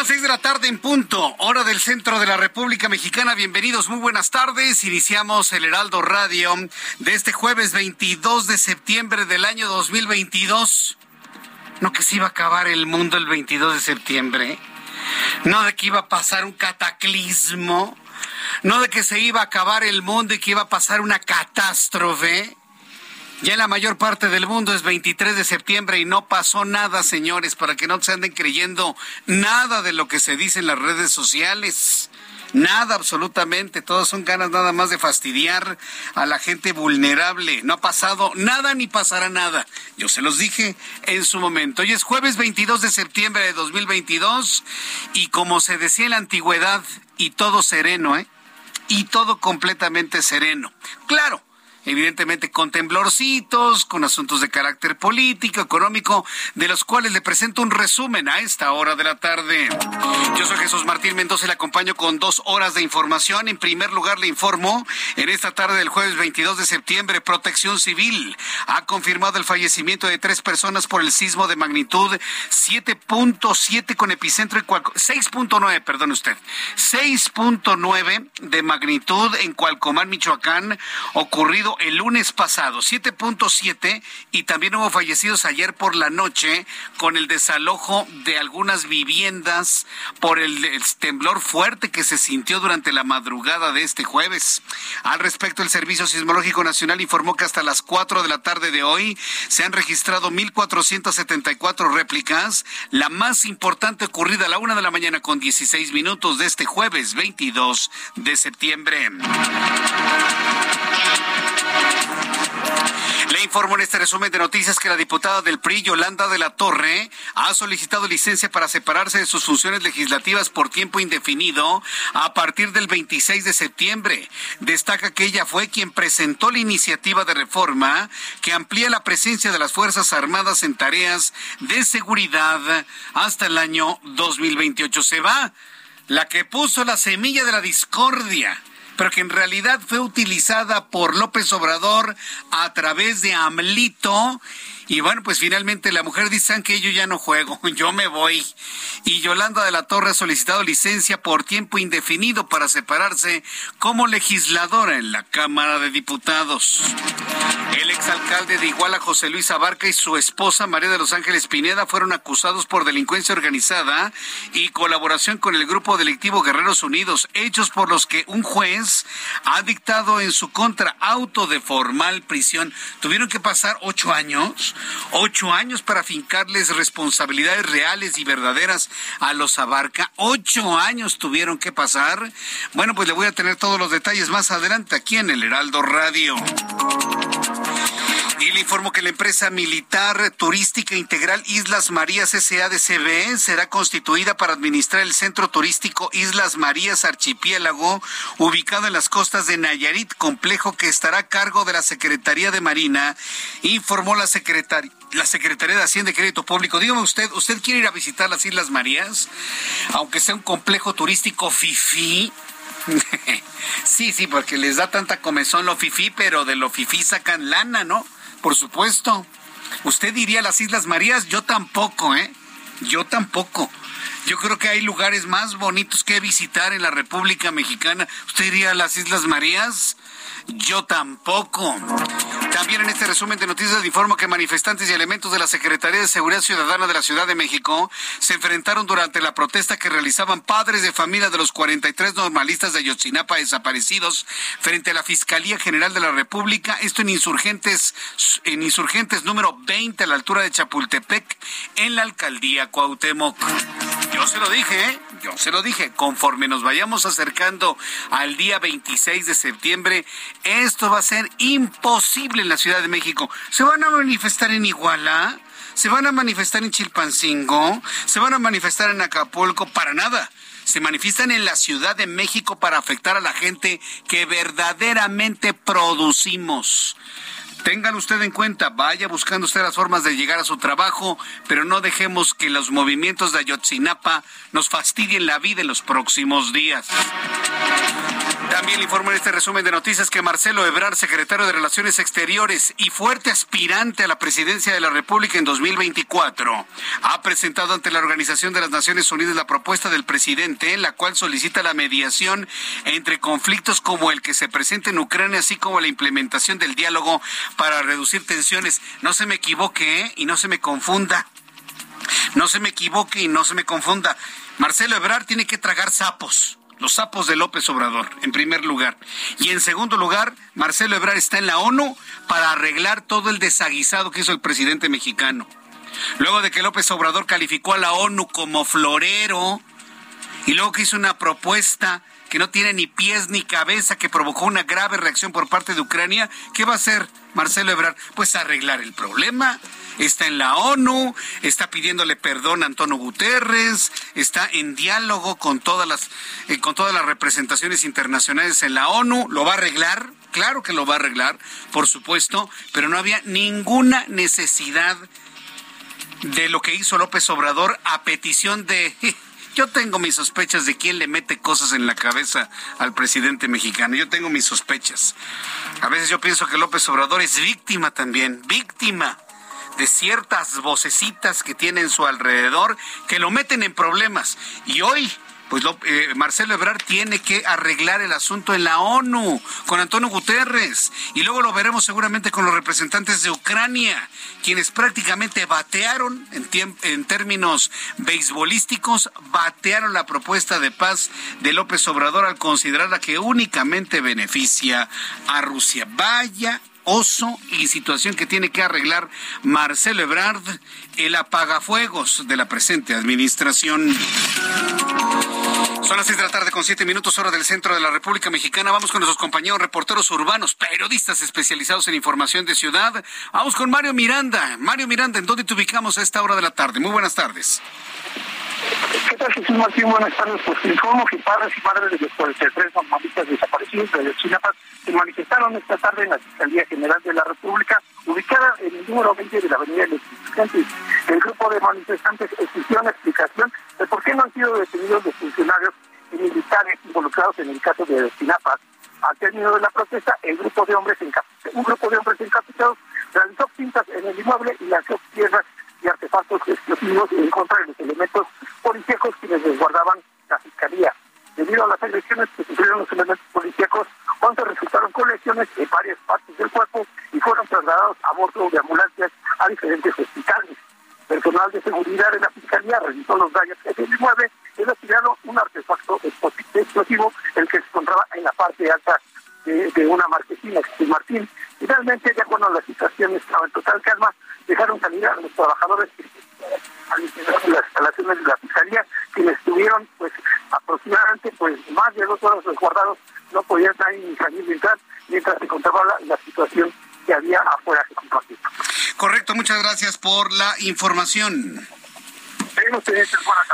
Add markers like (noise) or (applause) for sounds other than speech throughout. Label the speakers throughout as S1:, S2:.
S1: Las seis de la tarde en punto, hora del centro de la República Mexicana. Bienvenidos, muy buenas tardes. Iniciamos el Heraldo Radio de este jueves 22 de septiembre del año 2022. No que se iba a acabar el mundo el 22 de septiembre. No de que iba a pasar un cataclismo. No de que se iba a acabar el mundo y que iba a pasar una catástrofe. Ya en la mayor parte del mundo es 23 de septiembre y no pasó nada, señores, para que no se anden creyendo nada de lo que se dice en las redes sociales. Nada, absolutamente. Todas son ganas nada más de fastidiar a la gente vulnerable. No ha pasado nada ni pasará nada. Yo se los dije en su momento. Hoy es jueves 22 de septiembre de 2022 y como se decía en la antigüedad, y todo sereno, ¿eh? Y todo completamente sereno. Claro evidentemente con temblorcitos, con asuntos de carácter político, económico, de los cuales le presento un resumen a esta hora de la tarde. Yo soy Jesús Martín Mendoza y le acompaño con dos horas de información. En primer lugar, le informo, en esta tarde del jueves 22 de septiembre, Protección Civil ha confirmado el fallecimiento de tres personas por el sismo de magnitud 7.7 con epicentro en 6.9, perdón usted, 6.9 de magnitud en Cualcomán, Michoacán, ocurrido el lunes pasado, 7.7, y también hubo fallecidos ayer por la noche con el desalojo de algunas viviendas por el, temblor fuerte que se sintió durante la madrugada de este jueves. Al respecto, el Servicio Sismológico Nacional informó que hasta las 4 de la tarde de hoy se han registrado 1.474 réplicas, la más importante ocurrida a la una de la mañana con 16 minutos de este jueves 22 de septiembre. Le informo en este resumen de noticias que la diputada del PRI, Yolanda de la Torre, ha solicitado licencia para separarse de sus funciones legislativas por tiempo indefinido a partir del 26 de septiembre. Destaca que ella fue quien presentó la iniciativa de reforma que amplía la presencia de las Fuerzas Armadas en tareas de seguridad hasta el año 2028. Se va la que puso la semilla de la discordia pero que en realidad fue utilizada por López Obrador a través de AMLITO y bueno, pues finalmente la mujer dice que yo ya no juego, (laughs) yo me voy. Y Yolanda de la Torre ha solicitado licencia por tiempo indefinido para separarse como legisladora en la Cámara de Diputados. El exalcalde de Iguala, José Luis Abarca, y su esposa María de los Ángeles Pineda fueron acusados por delincuencia organizada y colaboración con el grupo delictivo Guerreros Unidos, hechos por los que un juez ha dictado en su contra auto de formal prisión. Tuvieron que pasar ocho años Ocho años para fincarles responsabilidades reales y verdaderas a los Abarca. Ocho años tuvieron que pasar. Bueno, pues le voy a tener todos los detalles más adelante aquí en el Heraldo Radio. Y le informo que la empresa militar turística integral Islas Marías SADCB será constituida para administrar el centro turístico Islas Marías Archipiélago, ubicado en las costas de Nayarit, complejo que estará a cargo de la Secretaría de Marina, informó la secretaria la Secretaría de Hacienda y Crédito Público. Dígame usted, ¿usted quiere ir a visitar las Islas Marías? Aunque sea un complejo turístico fifí. (laughs) sí, sí, porque les da tanta comezón lo fifí, pero de lo fifí sacan lana, ¿no? Por supuesto. ¿Usted iría a las Islas Marías? Yo tampoco, ¿eh? Yo tampoco. Yo creo que hay lugares más bonitos que visitar en la República Mexicana. ¿Usted iría a las Islas Marías? Yo tampoco. También en este resumen de noticias informo que manifestantes y elementos de la Secretaría de Seguridad Ciudadana de la Ciudad de México se enfrentaron durante la protesta que realizaban padres de familia de los 43 normalistas de Ayotzinapa desaparecidos frente a la Fiscalía General de la República, esto en Insurgentes en Insurgentes número 20 a la altura de Chapultepec en la alcaldía Cuauhtémoc. Yo se lo dije, ¿eh? Yo se lo dije, conforme nos vayamos acercando al día 26 de septiembre, esto va a ser imposible en la Ciudad de México. ¿Se van a manifestar en Iguala? ¿Se van a manifestar en Chilpancingo? ¿Se van a manifestar en Acapulco? Para nada. Se manifiestan en la Ciudad de México para afectar a la gente que verdaderamente producimos. Téngalo usted en cuenta, vaya buscando usted las formas de llegar a su trabajo, pero no dejemos que los movimientos de Ayotzinapa nos fastidien la vida en los próximos días. También informo en este resumen de noticias que Marcelo Ebrard, secretario de Relaciones Exteriores y fuerte aspirante a la presidencia de la República en 2024, ha presentado ante la Organización de las Naciones Unidas la propuesta del presidente en la cual solicita la mediación entre conflictos como el que se presenta en Ucrania, así como la implementación del diálogo para reducir tensiones. No se me equivoque ¿eh? y no se me confunda. No se me equivoque y no se me confunda. Marcelo Ebrard tiene que tragar sapos los sapos de López Obrador, en primer lugar. Y en segundo lugar, Marcelo Ebrard está en la ONU para arreglar todo el desaguisado que hizo el presidente mexicano. Luego de que López Obrador calificó a la ONU como florero, y luego que hizo una propuesta que no tiene ni pies ni cabeza, que provocó una grave reacción por parte de Ucrania, ¿qué va a hacer Marcelo Ebrard? Pues arreglar el problema. Está en la ONU, está pidiéndole perdón a Antonio Guterres, está en diálogo con todas las eh, con todas las representaciones internacionales en la ONU, lo va a arreglar, claro que lo va a arreglar, por supuesto, pero no había ninguna necesidad de lo que hizo López Obrador a petición de yo tengo mis sospechas de quién le mete cosas en la cabeza al presidente mexicano. Yo tengo mis sospechas. A veces yo pienso que López Obrador es víctima también, víctima de ciertas vocecitas que tiene en su alrededor que lo meten en problemas. Y hoy pues eh, Marcelo Ebrard tiene que arreglar el asunto en la ONU con Antonio Guterres y luego lo veremos seguramente con los representantes de Ucrania, quienes prácticamente batearon en, en términos beisbolísticos, batearon la propuesta de paz de López Obrador al considerarla que únicamente beneficia a Rusia. Vaya oso y situación que tiene que arreglar Marcelo Ebrard, el apagafuegos de la presente administración. Son las seis de la tarde con siete minutos hora del centro de la República Mexicana. Vamos con nuestros compañeros reporteros urbanos, periodistas especializados en información de ciudad. Vamos con Mario Miranda. Mario Miranda, ¿en dónde te ubicamos a esta hora de la tarde? Muy buenas tardes.
S2: ¿Qué tal, Jesús Martín? Buenas tardes. Pues informo que padres y madres de los 43 normalistas desaparecidos de Chinapas se manifestaron esta tarde en la Fiscalía General de la República, ubicada en el número 20 de la Avenida de Estudiantes. El grupo de manifestantes exigió una explicación de por qué no han sido detenidos los funcionarios y militares involucrados en el caso de Chinapas. Al término de la protesta, el grupo de hombres un grupo de hombres encapuchados realizó pintas en el inmueble y lanzó piedras y artefactos explosivos en contra de los elementos policíacos quienes resguardaban la fiscalía. Debido a las agresiones que sufrieron los elementos policíacos, 11 resultaron con lesiones en varias partes del cuerpo y fueron trasladados a bordo de ambulancias a diferentes hospitales. Personal de seguridad de la Fiscalía revisó los daños que se inmueble y retiraron un artefacto explosivo, el que se encontraba en la parte alta de, una marquesina, Martín. Finalmente, ya cuando la situación estaba en total calma, dejaron salir a los trabajadores interior de las instalaciones de la fiscalía, quienes estuvieron pues aproximadamente pues más de dos horas resguardados, no podían salir ni salir entrar, mientras se encontraba la, situación que había afuera que compartir.
S1: Correcto, muchas gracias por la información.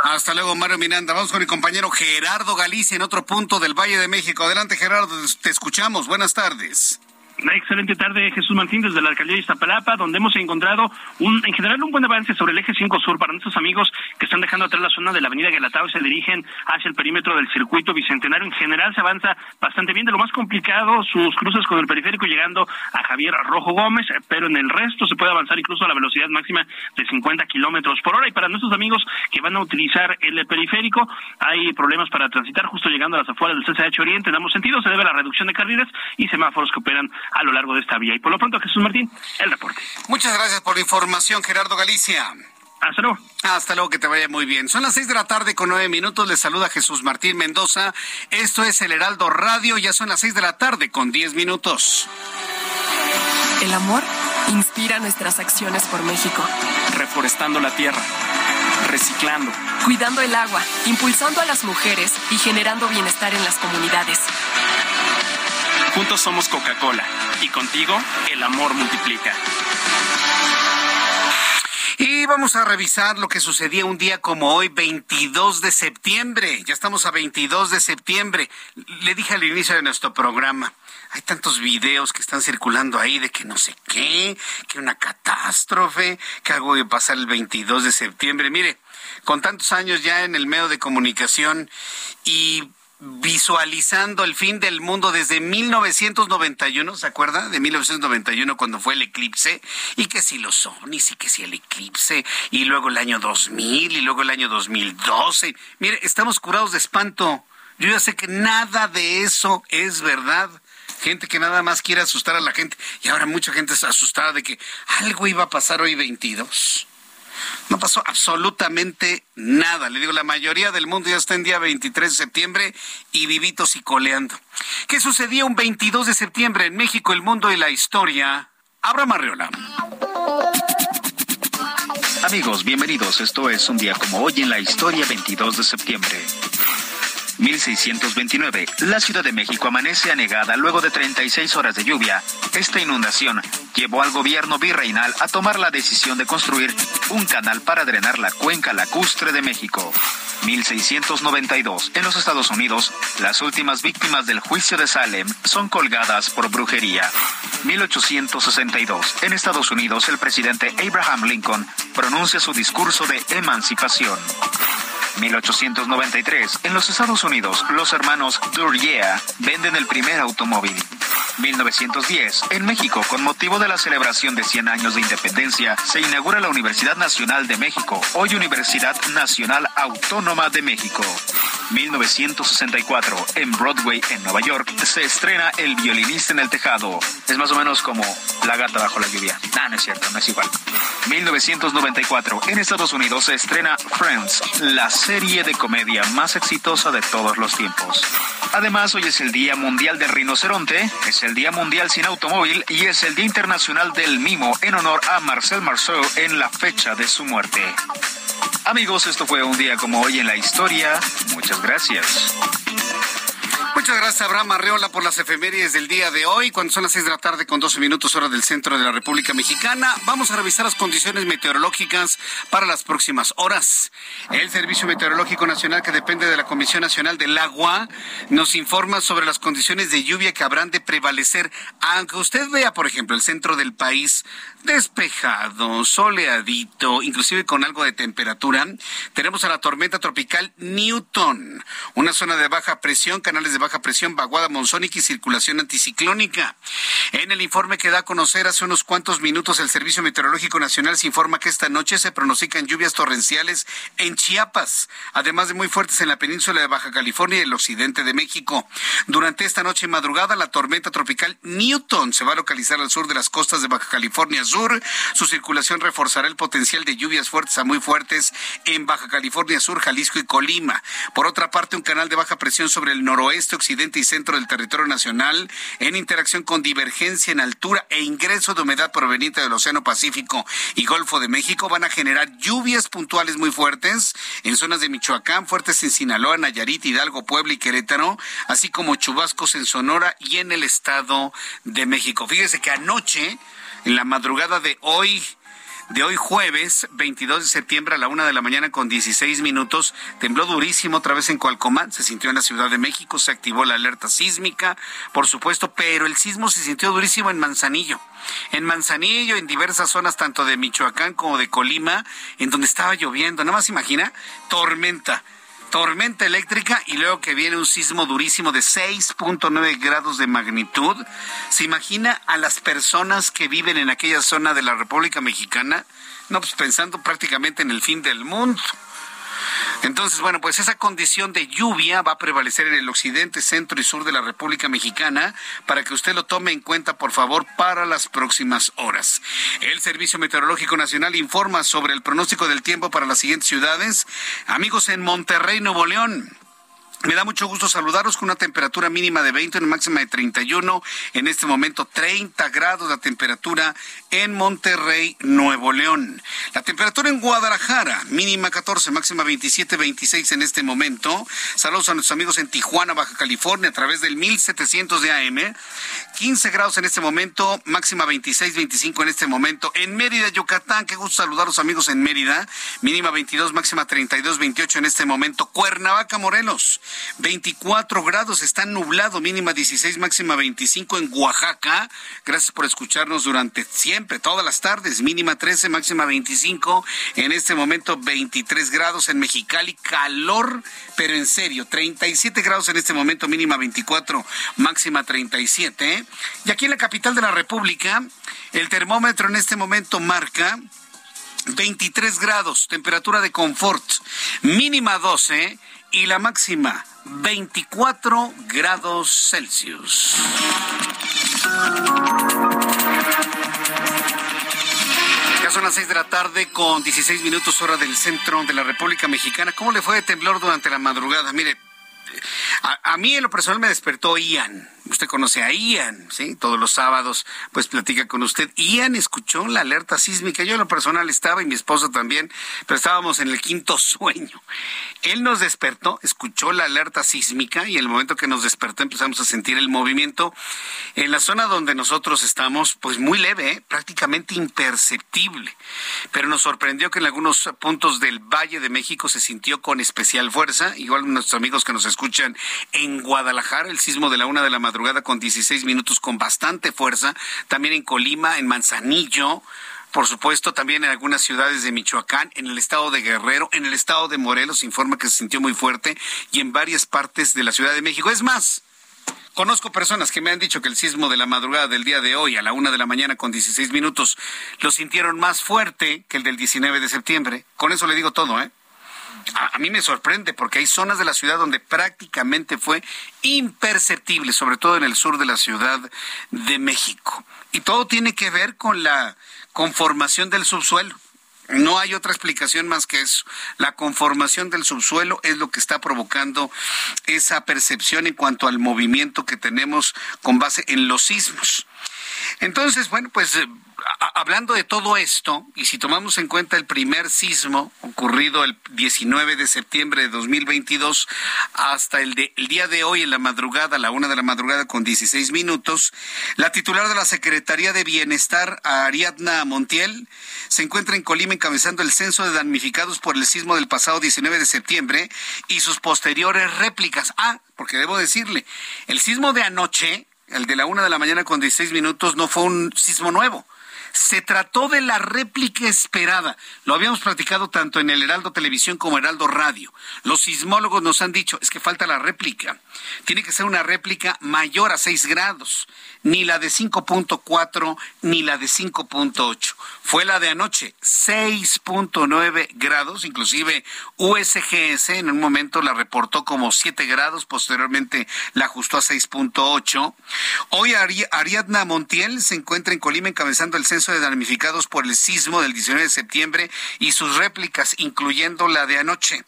S1: Hasta luego, Mario Miranda. Vamos con mi compañero Gerardo Galicia en otro punto del Valle de México. Adelante, Gerardo, te escuchamos. Buenas tardes.
S3: Excelente tarde, Jesús Martín, desde la alcaldía de Iztapalapa, donde hemos encontrado un, en general un buen avance sobre el eje 5 sur para nuestros amigos que están dejando atrás la zona de la avenida Galatao y se dirigen hacia el perímetro del circuito bicentenario. En general se avanza bastante bien. De lo más complicado, sus cruces con el periférico llegando a Javier Rojo Gómez, pero en el resto se puede avanzar incluso a la velocidad máxima de 50 kilómetros por hora. Y para nuestros amigos que van a utilizar el periférico, hay problemas para transitar justo llegando a las afueras del CCH Oriente. Damos sentido, se debe a la reducción de carriles y semáforos que operan a lo largo de esta vía. Y por lo pronto, Jesús Martín, el reporte.
S1: Muchas gracias por la información, Gerardo Galicia.
S3: Hasta luego.
S1: Hasta luego, que te vaya muy bien. Son las seis de la tarde con nueve minutos. Les saluda Jesús Martín Mendoza. Esto es el Heraldo Radio. Ya son las seis de la tarde con diez minutos.
S4: El amor inspira nuestras acciones por México.
S5: Reforestando la tierra, reciclando,
S4: cuidando el agua, impulsando a las mujeres y generando bienestar en las comunidades.
S5: Juntos somos Coca-Cola y contigo el amor multiplica.
S1: Y vamos a revisar lo que sucedía un día como hoy, 22 de septiembre. Ya estamos a 22 de septiembre. Le dije al inicio de nuestro programa, hay tantos videos que están circulando ahí de que no sé qué, que una catástrofe, que algo a pasar el 22 de septiembre. Mire, con tantos años ya en el medio de comunicación y visualizando el fin del mundo desde 1991, ¿se acuerda? De 1991 cuando fue el eclipse, y que si los ovnis, y que si el eclipse, y luego el año 2000, y luego el año 2012. Mire, estamos curados de espanto. Yo ya sé que nada de eso es verdad. Gente que nada más quiere asustar a la gente. Y ahora mucha gente está asustada de que algo iba a pasar hoy 22. No pasó absolutamente nada. Le digo, la mayoría del mundo ya está en día 23 de septiembre y vivitos y coleando. ¿Qué sucedía un 22 de septiembre en México, el mundo y la historia? Abra Marriola.
S6: Amigos, bienvenidos. Esto es un día como hoy en la historia 22 de septiembre. 1629. La Ciudad de México amanece anegada luego de 36 horas de lluvia. Esta inundación llevó al gobierno virreinal a tomar la decisión de construir un canal para drenar la cuenca lacustre de México. 1692. En los Estados Unidos, las últimas víctimas del juicio de Salem son colgadas por brujería. 1862. En Estados Unidos, el presidente Abraham Lincoln pronuncia su discurso de emancipación. 1893. En los Estados Unidos, los hermanos Duryea venden el primer automóvil. 1910. En México, con motivo de la celebración de 100 años de independencia, se inaugura la Universidad Nacional de México, hoy Universidad Nacional Autónoma de México. 1964. En Broadway, en Nueva York, se estrena El violinista en el tejado. Es más o menos como La gata bajo la lluvia. Ah, no es cierto, no es igual. 1994. En Estados Unidos se estrena Friends, la serie de comedia más exitosa de todos los tiempos. Además, hoy es el Día Mundial del Rinoceronte, es el Día Mundial sin Automóvil y es el Día Internacional del Mimo en honor a Marcel Marceau en la fecha de su muerte. Amigos, esto fue un día como hoy en la historia. Muchas gracias.
S1: Muchas gracias, Abraham Arreola, por las efemérides del día de hoy. Cuando son las seis de la tarde con 12 minutos hora del centro de la República Mexicana, vamos a revisar las condiciones meteorológicas para las próximas horas. El Servicio Meteorológico Nacional, que depende de la Comisión Nacional del Agua, nos informa sobre las condiciones de lluvia que habrán de prevalecer. Aunque usted vea, por ejemplo, el centro del país despejado, soleadito, inclusive con algo de temperatura, tenemos a la tormenta tropical Newton, una zona de baja presión, canales de baja presión, vaguada monzónica y circulación anticiclónica. En el informe que da a conocer hace unos cuantos minutos el Servicio Meteorológico Nacional se informa que esta noche se pronostican lluvias torrenciales en Chiapas, además de muy fuertes en la península de Baja California y el occidente de México. Durante esta noche y madrugada, la tormenta tropical Newton se va a localizar al sur de las costas de Baja California Sur. Su circulación reforzará el potencial de lluvias fuertes a muy fuertes en Baja California Sur, Jalisco y Colima. Por otra parte, un canal de baja presión sobre el noroeste, y centro del territorio nacional, en interacción con divergencia en altura e ingreso de humedad proveniente del Océano Pacífico y Golfo de México, van a generar lluvias puntuales muy fuertes en zonas de Michoacán, fuertes en Sinaloa, Nayarit, Hidalgo, Puebla y Querétaro, así como chubascos en Sonora y en el Estado de México. Fíjese que anoche, en la madrugada de hoy, de hoy jueves 22 de septiembre a la una de la mañana con 16 minutos. Tembló durísimo otra vez en Cualcomán, se sintió en la Ciudad de México, se activó la alerta sísmica, por supuesto, pero el sismo se sintió durísimo en Manzanillo. En Manzanillo, en diversas zonas tanto de Michoacán como de Colima, en donde estaba lloviendo. Nada más imagina, tormenta tormenta eléctrica y luego que viene un sismo durísimo de 6.9 grados de magnitud. ¿Se imagina a las personas que viven en aquella zona de la República Mexicana? No, pues pensando prácticamente en el fin del mundo. Entonces, bueno, pues esa condición de lluvia va a prevalecer en el occidente, centro y sur de la República Mexicana para que usted lo tome en cuenta, por favor, para las próximas horas. El Servicio Meteorológico Nacional informa sobre el pronóstico del tiempo para las siguientes ciudades. Amigos en Monterrey, Nuevo León. Me da mucho gusto saludaros con una temperatura mínima de 20, una máxima de 31. En este momento 30 grados de temperatura en Monterrey, Nuevo León. La temperatura en Guadalajara, mínima 14, máxima 27, 26 en este momento. Saludos a nuestros amigos en Tijuana, Baja California, a través del 1700 de AM. 15 grados en este momento, máxima 26, 25 en este momento. En Mérida, Yucatán, qué gusto saludar a los amigos en Mérida. Mínima 22, máxima 32, 28 en este momento. Cuernavaca, Morelos. 24 grados, está nublado, mínima 16, máxima 25 en Oaxaca. Gracias por escucharnos durante siempre, todas las tardes, mínima 13, máxima 25. En este momento 23 grados en Mexicali, calor, pero en serio, 37 grados en este momento, mínima 24, máxima 37. Y aquí en la capital de la República, el termómetro en este momento marca 23 grados, temperatura de confort, mínima 12 y la máxima 24 grados Celsius. Ya son las 6 de la tarde con 16 minutos hora del centro de la República Mexicana. ¿Cómo le fue de temblor durante la madrugada? Mire, a, mí en lo personal me despertó Ian usted conoce a Ian, ¿sí? Todos los sábados, pues platica con usted. Ian escuchó la alerta sísmica. Yo en lo personal estaba y mi esposa también, pero estábamos en el quinto (laughs) sueño. Él nos despertó, escuchó la alerta sísmica y en el momento que nos despertó empezamos a sentir el movimiento en la zona donde nosotros estamos, pues muy leve, ¿eh? prácticamente imperceptible. Pero nos sorprendió que en algunos puntos del Valle de México se sintió con especial fuerza. Igual nuestros amigos que nos en Guadalajara, el sismo de la una de la madrugada con 16 minutos con bastante fuerza, también en Colima, en Manzanillo, por supuesto, también en algunas ciudades de Michoacán, en el estado de Guerrero, en el estado de Morelos, informa que se sintió muy fuerte y en varias partes de la Ciudad de México. Es más, Conozco personas que me han dicho que el sismo de la madrugada del día de hoy, a la una de la mañana con 16 minutos, lo sintieron más fuerte que el del 19 de septiembre. Con eso le digo todo, ¿eh? A, mí me sorprende porque hay zonas de la ciudad donde prácticamente fue imperceptible, sobre todo en el sur de la Ciudad de México. Y todo tiene que ver con la conformación del subsuelo. No hay otra explicación más que eso. La conformación del subsuelo es lo que está provocando esa percepción en cuanto al movimiento que tenemos con base en los sismos. Entonces, bueno, pues eh, hablando de todo esto, y si tomamos en cuenta el primer sismo ocurrido el 19 de septiembre de 2022 hasta el, día de hoy en la madrugada, a la una de la madrugada con 16 minutos, la titular de la Secretaría de Bienestar, Ariadna Montiel, se encuentra en Colima encabezando el censo de damnificados por el sismo del pasado 19 de septiembre y sus posteriores réplicas. Ah, porque debo decirle, el sismo de anoche, el de la una de la mañana con 16 minutos, no fue un sismo nuevo se trató de la réplica esperada. Lo habíamos platicado tanto en el Heraldo Televisión como Heraldo Radio. Los sismólogos nos han dicho, es que falta la réplica. Tiene que ser una réplica mayor a 6 grados ni la de 5.4 ni la de 5.8. Fue la de anoche, 6.9 grados, inclusive USGS en un momento la reportó como 7 grados, posteriormente la ajustó a 6.8. Hoy Ariadna Montiel se encuentra en Colima encabezando el censo de damnificados por el sismo del 19 de septiembre y sus réplicas, incluyendo la de anoche.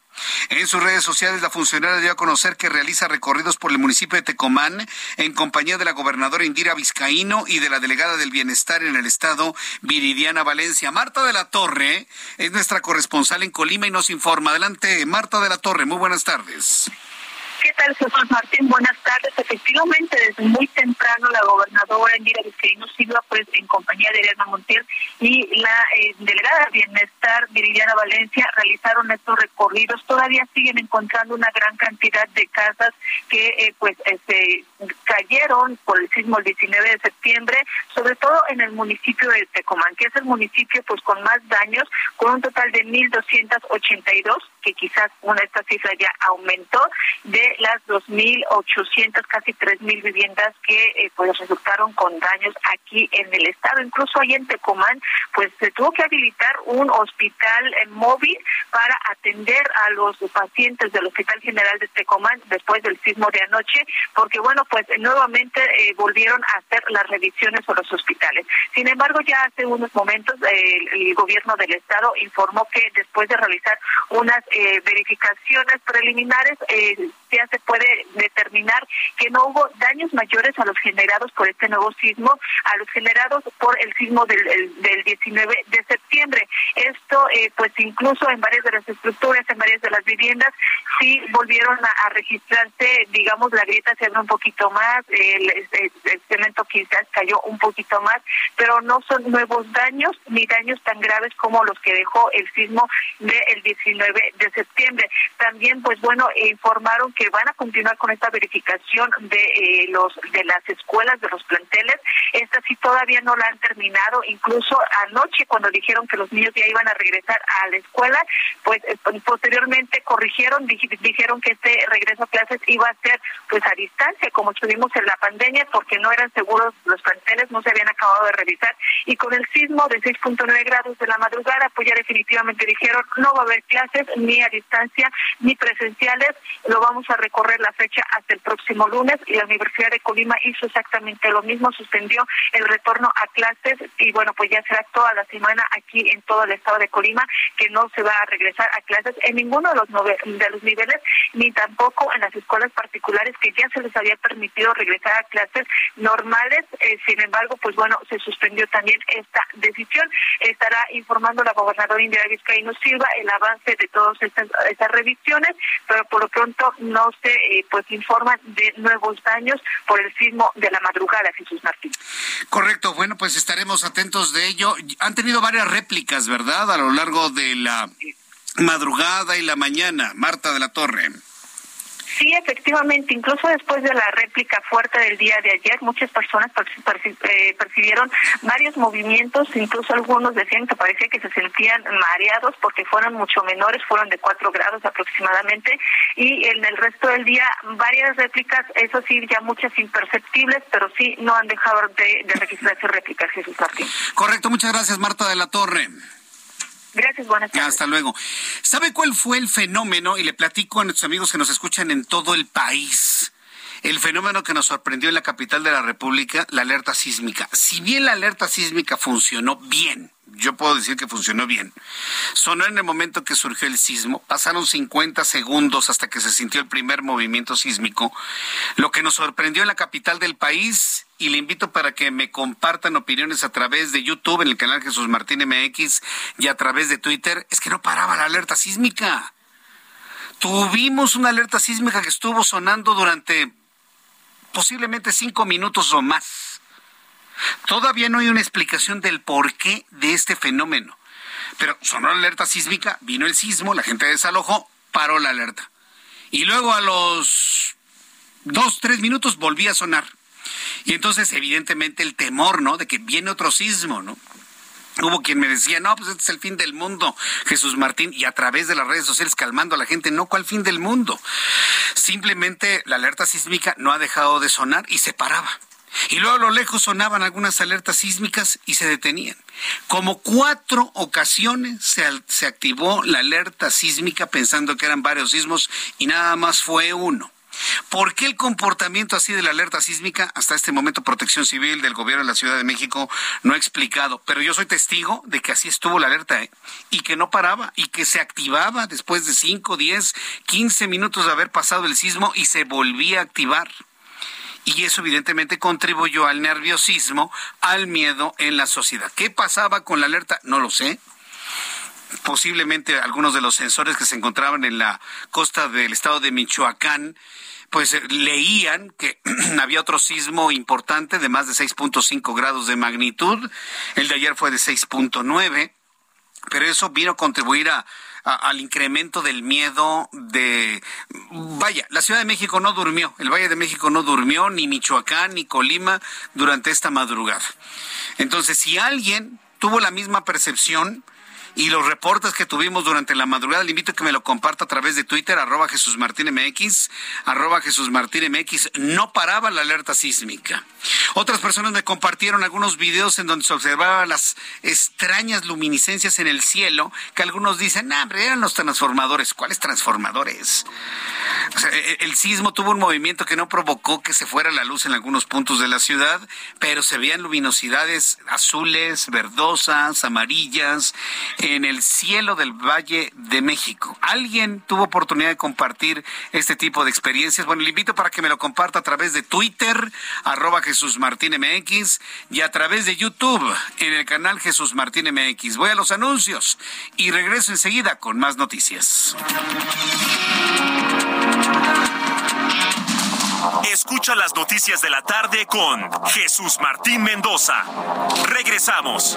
S1: En sus redes sociales, la funcionaria dio a conocer que realiza recorridos por el municipio de Tecomán en compañía de la gobernadora Indira Vizcaíno y de la delegada del Bienestar en el estado, Viridiana Valencia. Marta de la Torre es nuestra corresponsal en Colima y nos informa. Adelante, Marta de la Torre, muy buenas tardes.
S7: ¿Qué tal, Jesús Martín? Buenas tardes. Efectivamente, desde muy temprano la gobernadora Indira Vizcaíno Silva, pues en compañía de Elena Montiel y la eh, delegada de Bienestar, Viridiana Valencia, realizaron estos recorridos. Todavía siguen encontrando una gran cantidad de casas que eh, pues se cayeron por el sismo el 19 de septiembre, sobre todo en el municipio de Tecomán, que es el municipio pues con más daños, con un total de 1.282 que quizás una esta cifra ya aumentó de las 2.800, casi 3.000 viviendas que eh, pues resultaron con daños aquí en el estado. Incluso ahí en Tecomán, pues se tuvo que habilitar un hospital eh, móvil para atender a los pacientes del Hospital General de Tecomán después del sismo de anoche, porque bueno, pues nuevamente eh, volvieron a hacer las revisiones a los hospitales. Sin embargo, ya hace unos momentos el gobierno del estado informó que después de realizar unas eh, verificaciones preliminares eh, ya se puede determinar que no hubo daños mayores a los generados por este nuevo sismo, a los generados por el sismo del, del 19 de septiembre. Esto, eh, pues incluso en varias de las estructuras, en varias de las viviendas, sí volvieron a, registrarse, digamos, la grieta se abrió un poquito más, el, el cemento quizás cayó un poquito más, pero no son nuevos daños ni daños tan graves como los que dejó el sismo del 19 de septiembre. También, pues bueno, informaron que van a continuar con esta verificación de eh, los de las escuelas, de los planteles. Esta sí todavía no la han terminado. Incluso anoche, cuando dijeron que los niños ya iban a regresar a la escuela, pues eh, posteriormente corrigieron, dijeron que este regreso a clases iba a ser pues a distancia, como estuvimos en la pandemia, porque no eran seguros los planteles, no se habían acabado de revisar. Y con el sismo de 6.9 grados de la madrugada, pues ya definitivamente dijeron no va a haber clases ni a distancia ni presenciales. Lo vamos a recorrer la fecha hasta el próximo lunes y la Universidad de Colima hizo exactamente lo mismo, suspendió el retorno a clases y bueno, pues ya será toda la semana aquí en todo el estado de Colima que no se va a regresar a clases en ninguno de los, de los niveles ni tampoco en las escuelas particulares que ya se les había permitido regresar a clases normales. Eh, sin embargo, pues bueno, se suspendió también esta decisión. Estará informando la gobernadora Indira Vizcaíno Silva el avance de todas estas, estas revisiones, pero por lo pronto no se eh, pues informan de nuevos daños por el sismo de la madrugada, Jesús Martín.
S1: Correcto, bueno, pues estaremos atentos de ello. Han tenido varias réplicas, ¿verdad? A lo largo de la madrugada y la mañana, Marta de la Torre.
S7: Sí, efectivamente, incluso después de la réplica fuerte del día de ayer, muchas personas eh, percibieron varios movimientos, incluso algunos decían que parecía que se sentían mareados porque fueron mucho menores, fueron de 4 grados aproximadamente, y en el resto del día varias réplicas, eso sí, ya muchas imperceptibles, pero sí no han dejado de, de registrarse réplicas, Jesús Martín.
S1: Correcto, muchas gracias Marta de la Torre.
S7: Gracias, buenas tardes.
S1: Hasta luego. ¿Sabe cuál fue el fenómeno? Y le platico a nuestros amigos que nos escuchan en todo el país. El fenómeno que nos sorprendió en la capital de la República, la alerta sísmica. Si bien la alerta sísmica funcionó bien, yo puedo decir que funcionó bien. Sonó en el momento que surgió el sismo, pasaron 50 segundos hasta que se sintió el primer movimiento sísmico. Lo que nos sorprendió en la capital del país y le invito para que me compartan opiniones a través de YouTube en el canal Jesús Martín MX y a través de Twitter, es que no paraba la alerta sísmica. Tuvimos una alerta sísmica que estuvo sonando durante posiblemente cinco minutos o más. Todavía no hay una explicación del porqué de este fenómeno. Pero sonó la alerta sísmica, vino el sismo, la gente desalojó, paró la alerta. Y luego a los dos, tres minutos volvía a sonar. Y entonces, evidentemente, el temor, ¿no? De que viene otro sismo, ¿no? Hubo quien me decía, no, pues este es el fin del mundo, Jesús Martín, y a través de las redes sociales calmando a la gente, no, ¿cuál fin del mundo? Simplemente la alerta sísmica no ha dejado de sonar y se paraba. Y luego a lo lejos sonaban algunas alertas sísmicas y se detenían. Como cuatro ocasiones se, se activó la alerta sísmica pensando que eran varios sismos y nada más fue uno. ¿Por qué el comportamiento así de la alerta sísmica? Hasta este momento Protección Civil del Gobierno de la Ciudad de México no ha explicado, pero yo soy testigo de que así estuvo la alerta ¿eh? y que no paraba y que se activaba después de 5, 10, 15 minutos de haber pasado el sismo y se volvía a activar. Y eso evidentemente contribuyó al nerviosismo, al miedo en la sociedad. ¿Qué pasaba con la alerta? No lo sé posiblemente algunos de los sensores que se encontraban en la costa del estado de Michoacán pues eh, leían que (clears throat) había otro sismo importante de más de 6.5 grados de magnitud. El de ayer fue de 6.9, pero eso vino a contribuir a, al incremento del miedo de... Vaya, la Ciudad de México no durmió, el Valle de México no durmió, ni Michoacán, ni Colima durante esta madrugada. Entonces, si alguien tuvo la misma percepción, y los reportes que tuvimos durante la madrugada, le invito a que me lo comparta a través de Twitter, arroba Jesús Martín MX, arroba Jesús Martín MX, no paraba la alerta sísmica. Otras personas me compartieron algunos videos en donde se observaban las extrañas luminiscencias en el cielo, que algunos dicen, hombre, eran los transformadores. ¿Cuáles transformadores? E, el sismo tuvo un movimiento que no provocó que se fuera la luz en algunos puntos de la ciudad, pero se veían luminosidades azules, verdosas, amarillas, en el cielo del Valle de México. ¿Alguien tuvo oportunidad de compartir este tipo de experiencias? Bueno, le invito para que me lo comparta a través de Twitter, arroba Jesús Martín MX, y a través de YouTube, en el canal Jesús Martín MX. Voy a los anuncios y regreso enseguida con más noticias.
S8: Escucha las noticias de la tarde con Jesús Martín Mendoza. Regresamos.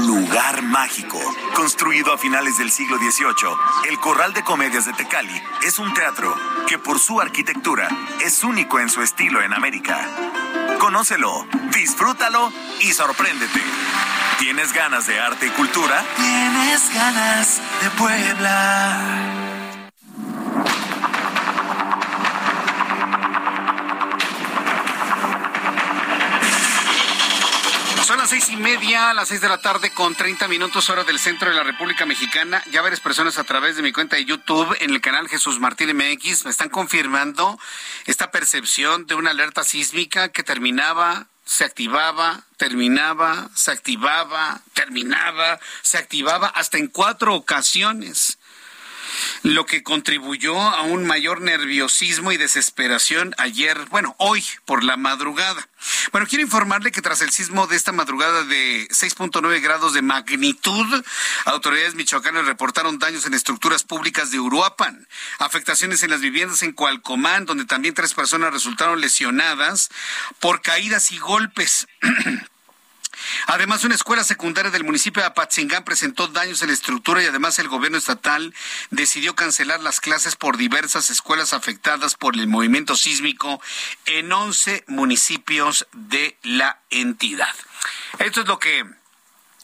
S9: Lugar mágico. Construido a finales del siglo XVIII, el Corral de Comedias de Tecali es un teatro que por su arquitectura es único en su estilo en América. Conócelo, disfrútalo y sorpréndete. ¿Tienes ganas de arte y cultura?
S10: ¿Tienes ganas de Puebla?
S1: Seis y media, a las seis de la tarde con 30 minutos hora del centro de la República Mexicana. Ya varias personas a través de mi cuenta de YouTube en el canal Jesús Martín MX me están confirmando esta percepción de una alerta sísmica que terminaba se activaba, terminaba, se activaba, terminaba, se activaba hasta en cuatro ocasiones lo que contribuyó a un mayor nerviosismo y desesperación ayer, bueno, hoy por la madrugada. Bueno, quiero informarle que tras el sismo de esta madrugada de 6.9 grados de magnitud, autoridades michoacanas reportaron daños en estructuras públicas de Uruapan, afectaciones en las viviendas en Cualcomán, donde también tres personas resultaron lesionadas por caídas y golpes. (clears throat) Además, una escuela secundaria del municipio de Apatzingán presentó daños en la estructura y además el gobierno estatal decidió cancelar las clases por diversas escuelas afectadas por el movimiento sísmico en 11 municipios de la entidad. Esto es lo que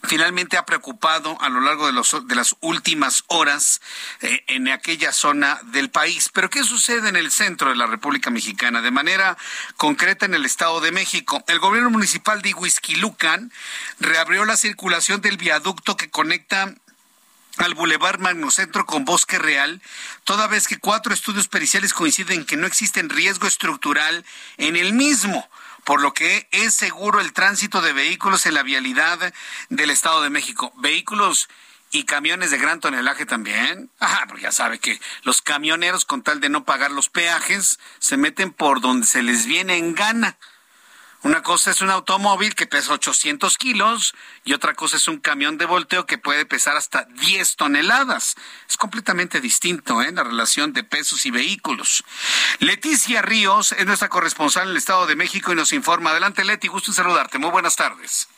S1: finalmente ha preocupado a lo largo de, los, de las últimas horas eh, en aquella zona del país. Pero ¿qué sucede en el centro de la República Mexicana? De manera concreta en el Estado de México. El gobierno municipal de Huizquilucan reabrió la circulación del viaducto que conecta al Boulevard Magnocentro con Bosque Real, toda vez que cuatro estudios periciales coinciden que no existe riesgo estructural en el mismo por lo que es seguro el tránsito de vehículos en la vialidad del Estado de México. Vehículos y camiones de gran tonelaje también. Ajá, porque ya sabe que los camioneros, con tal de no pagar los peajes, se meten por donde se les viene en gana. Una cosa es un automóvil que pesa 800 kilos y otra cosa es un camión de volteo que puede pesar hasta 10 toneladas. Es completamente distinto ¿eh? la relación de pesos y vehículos. Leticia Ríos es nuestra corresponsal en el Estado de México y nos informa. Adelante, Leti, gusto en saludarte. Muy buenas tardes.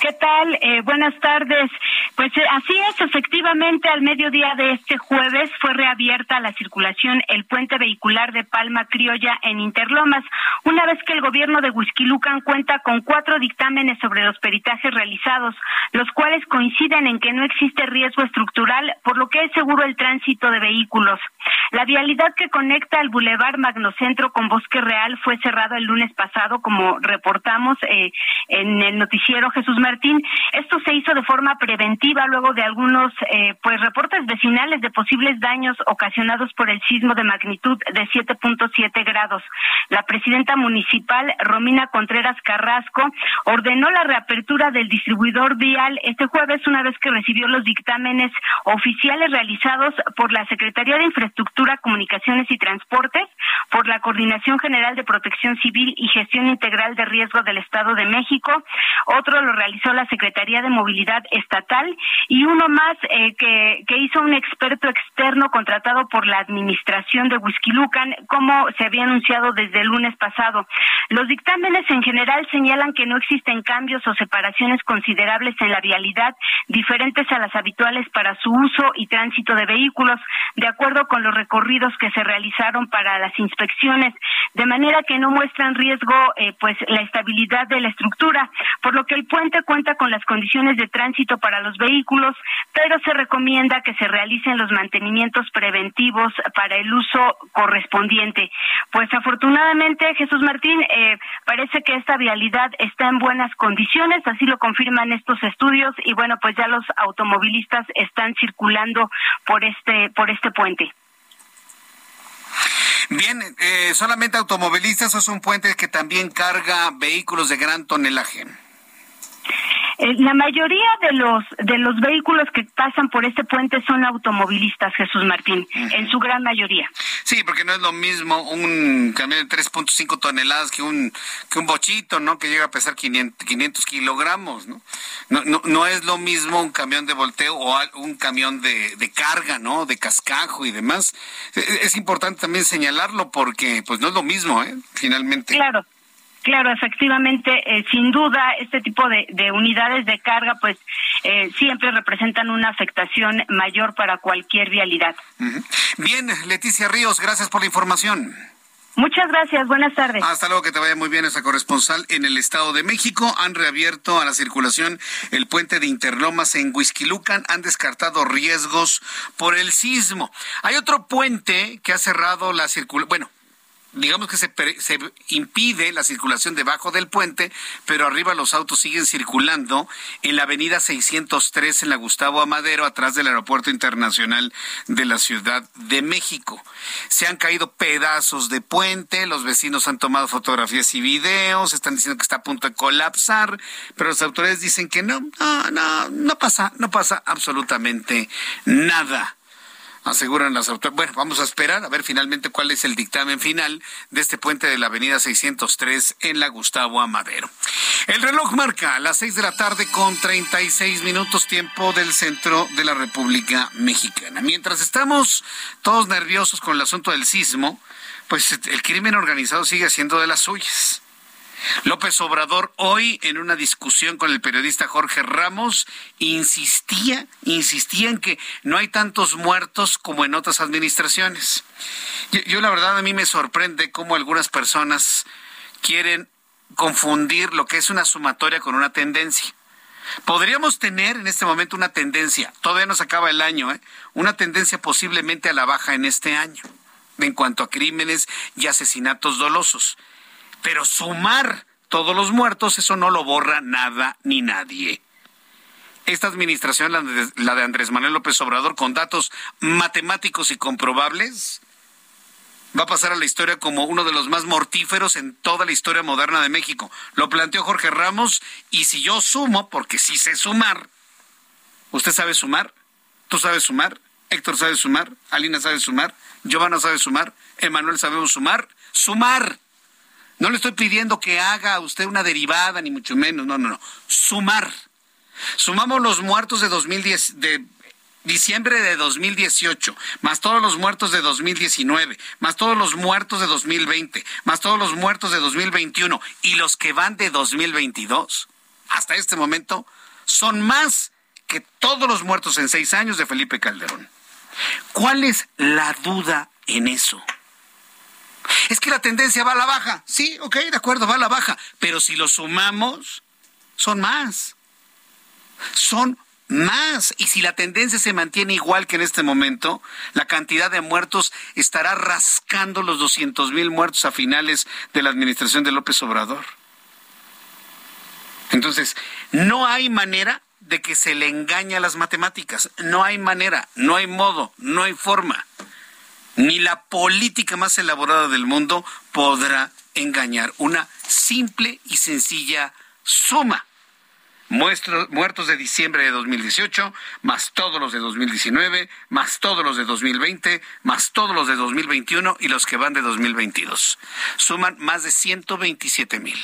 S11: ¿Qué tal? Eh, buenas tardes. Pues eh, así es, efectivamente, al mediodía de este jueves fue reabierta la circulación el puente vehicular de Palma Criolla en Interlomas, una vez que el gobierno de Huizquilucan cuenta con cuatro dictámenes sobre los peritajes realizados, los cuales coinciden en que no existe riesgo estructural, por lo que es seguro el tránsito de vehículos. La vialidad que conecta el Boulevard Magnocentro con Bosque Real fue cerrado el lunes pasado, como reportamos eh, en el noticiero Jesús Martín. Esto se hizo de forma preventiva luego de algunos eh, pues reportes vecinales de posibles daños ocasionados por el sismo de magnitud de 7.7 grados. La presidenta municipal Romina Contreras Carrasco ordenó la reapertura del distribuidor vial este jueves una vez que recibió los dictámenes oficiales realizados por la Secretaría de Infraestructura, Comunicaciones y Transportes, por la Coordinación General de Protección Civil y Gestión Integral de Riesgo del Estado de México. Otro lo realizó la Secretaría de Movilidad Estatal y uno más eh, que, hizo un experto externo contratado por la administración de Huizquilucan, como se había anunciado desde el lunes pasado. Los dictámenes en general señalan que no existen cambios o separaciones considerables en la vialidad diferentes a las habituales para su uso y tránsito de vehículos, de acuerdo con los recorridos que se realizaron para las inspecciones, de manera que no muestran riesgo eh, pues la estabilidad de la estructura, por lo que el puente cuenta con las condiciones de tránsito para los vehículos, pero se recomienda que se realicen los mantenimientos preventivos para el uso correspondiente. Pues afortunadamente, Jesús Martín, eh, parece que esta vialidad está en buenas condiciones, así lo confirman estos estudios y bueno, pues ya los automovilistas están circulando por este por este puente.
S1: Bien, eh, solamente automovilistas es un puente que también carga vehículos de gran tonelaje.
S11: Eh, la mayoría de los de los vehículos que pasan por este puente son automovilistas, Jesús Martín, en su gran mayoría.
S1: Sí, porque no es lo mismo un camión de 3.5 toneladas que un que un bochito, ¿no? Que llega a pesar 500, kilogramos, ¿no? ¿no? No, no es lo mismo un camión de volteo o un camión de, de carga, ¿no? De cascajo y demás. E, e, es importante también señalarlo porque pues no es lo mismo, ¿eh? Finalmente.
S11: Claro. Claro, efectivamente, eh, sin duda, este tipo de, unidades de carga, pues eh, siempre representan una afectación mayor para cualquier vialidad.
S1: Bien, Leticia Ríos, gracias por la información.
S11: Muchas gracias, buenas tardes.
S1: Hasta luego, que te vaya muy bien esa corresponsal en el Estado de México. Han reabierto a la circulación el puente de Interlomas en Huizquilucan. Han descartado riesgos por el sismo. Hay otro puente que ha cerrado la circulación. Bueno, digamos que se, se, impide la circulación debajo del puente, pero arriba los autos siguen circulando en la avenida 603 en la Gustavo Amadero, atrás del Aeropuerto Internacional de la Ciudad de México. Se han caído pedazos de puente, los vecinos han tomado fotografías y videos, están diciendo que está a punto de colapsar, pero las autoridades dicen que no, no, no, no pasa, no pasa absolutamente nada aseguran las autoridades. Bueno, vamos a esperar a ver finalmente cuál es el dictamen final de este puente de la avenida 603 en la Gustavo Amadero. El reloj marca las seis de la tarde con 36 minutos tiempo del centro de la República Mexicana. Mientras estamos todos nerviosos con el asunto del sismo, pues el crimen organizado sigue siendo de las suyas. López Obrador hoy en una discusión con el periodista Jorge Ramos insistía, insistía en que no hay tantos muertos como en otras administraciones. Yo, la verdad a mí me sorprende cómo algunas personas quieren confundir lo que es una sumatoria con una tendencia. Podríamos tener en este momento una tendencia, todavía nos acaba el año, ¿eh? una tendencia posiblemente a la baja en este año en cuanto a crímenes y asesinatos dolosos. Pero sumar todos los muertos, eso no lo borra nada ni nadie. Esta administración, la de, Andrés Manuel López Obrador, con datos matemáticos y comprobables, va a pasar a la historia como uno de los más mortíferos en toda la historia moderna de México. Lo planteó Jorge Ramos y si yo sumo, porque sí sé sumar, ¿usted sabe sumar? ¿Tú sabes sumar? ¿Héctor sabe sumar? ¿Alina sabe sumar? ¿Giovanna sabe sumar? ¿Emanuel sabemos sumar? ¡Sumar! No le estoy pidiendo que haga usted una derivada, ni mucho menos. No, no, no. Sumar. Sumamos los muertos de 2010, de diciembre de 2018, más todos los muertos de 2019, más todos los muertos de 2020, más todos los muertos de 2021 y los que van de 2022, hasta este momento, son más que todos los muertos en seis años de Felipe Calderón. ¿Cuál es la duda en eso? Es que la tendencia va a la baja. Sí, ok, de acuerdo, va a la baja. Pero si lo sumamos, son más. Son más. Y si la tendencia se mantiene igual que en este momento, la cantidad de muertos estará rascando los 200 mil muertos a finales de la administración de López Obrador. Entonces, no hay manera de que se le engañe a las matemáticas. No hay manera, no hay modo, no hay forma. Ni la política más elaborada del mundo podrá engañar una simple y sencilla suma muertos de diciembre de 2018, más todos los de 2019, más todos los de 2020, más todos los de 2021 y los que van de 2022. Suman más de 127 mil.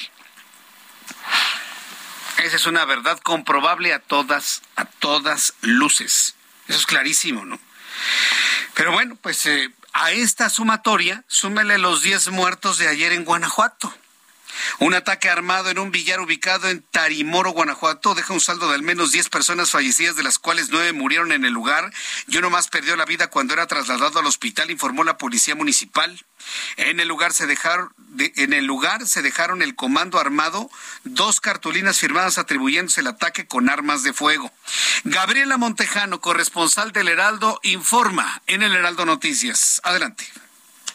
S1: Esa es una verdad comprobable a todas, a todas luces. Eso es clarísimo, ¿no? Pero bueno, pues eh, a esta sumatoria, súmele los 10 muertos de ayer en Guanajuato. Un ataque armado en un billar ubicado en Tarimoro, Guanajuato, deja un saldo de al menos 10 personas fallecidas, de las cuales 9 murieron en el lugar y uno más perdió la vida cuando era trasladado al hospital, informó la policía municipal. En el lugar se dejaron, en el lugar se dejaron el comando armado, dos cartulinas firmadas atribuyéndose el ataque con armas de fuego. Gabriela Montejano, corresponsal del Heraldo, informa en el Heraldo Noticias. Adelante.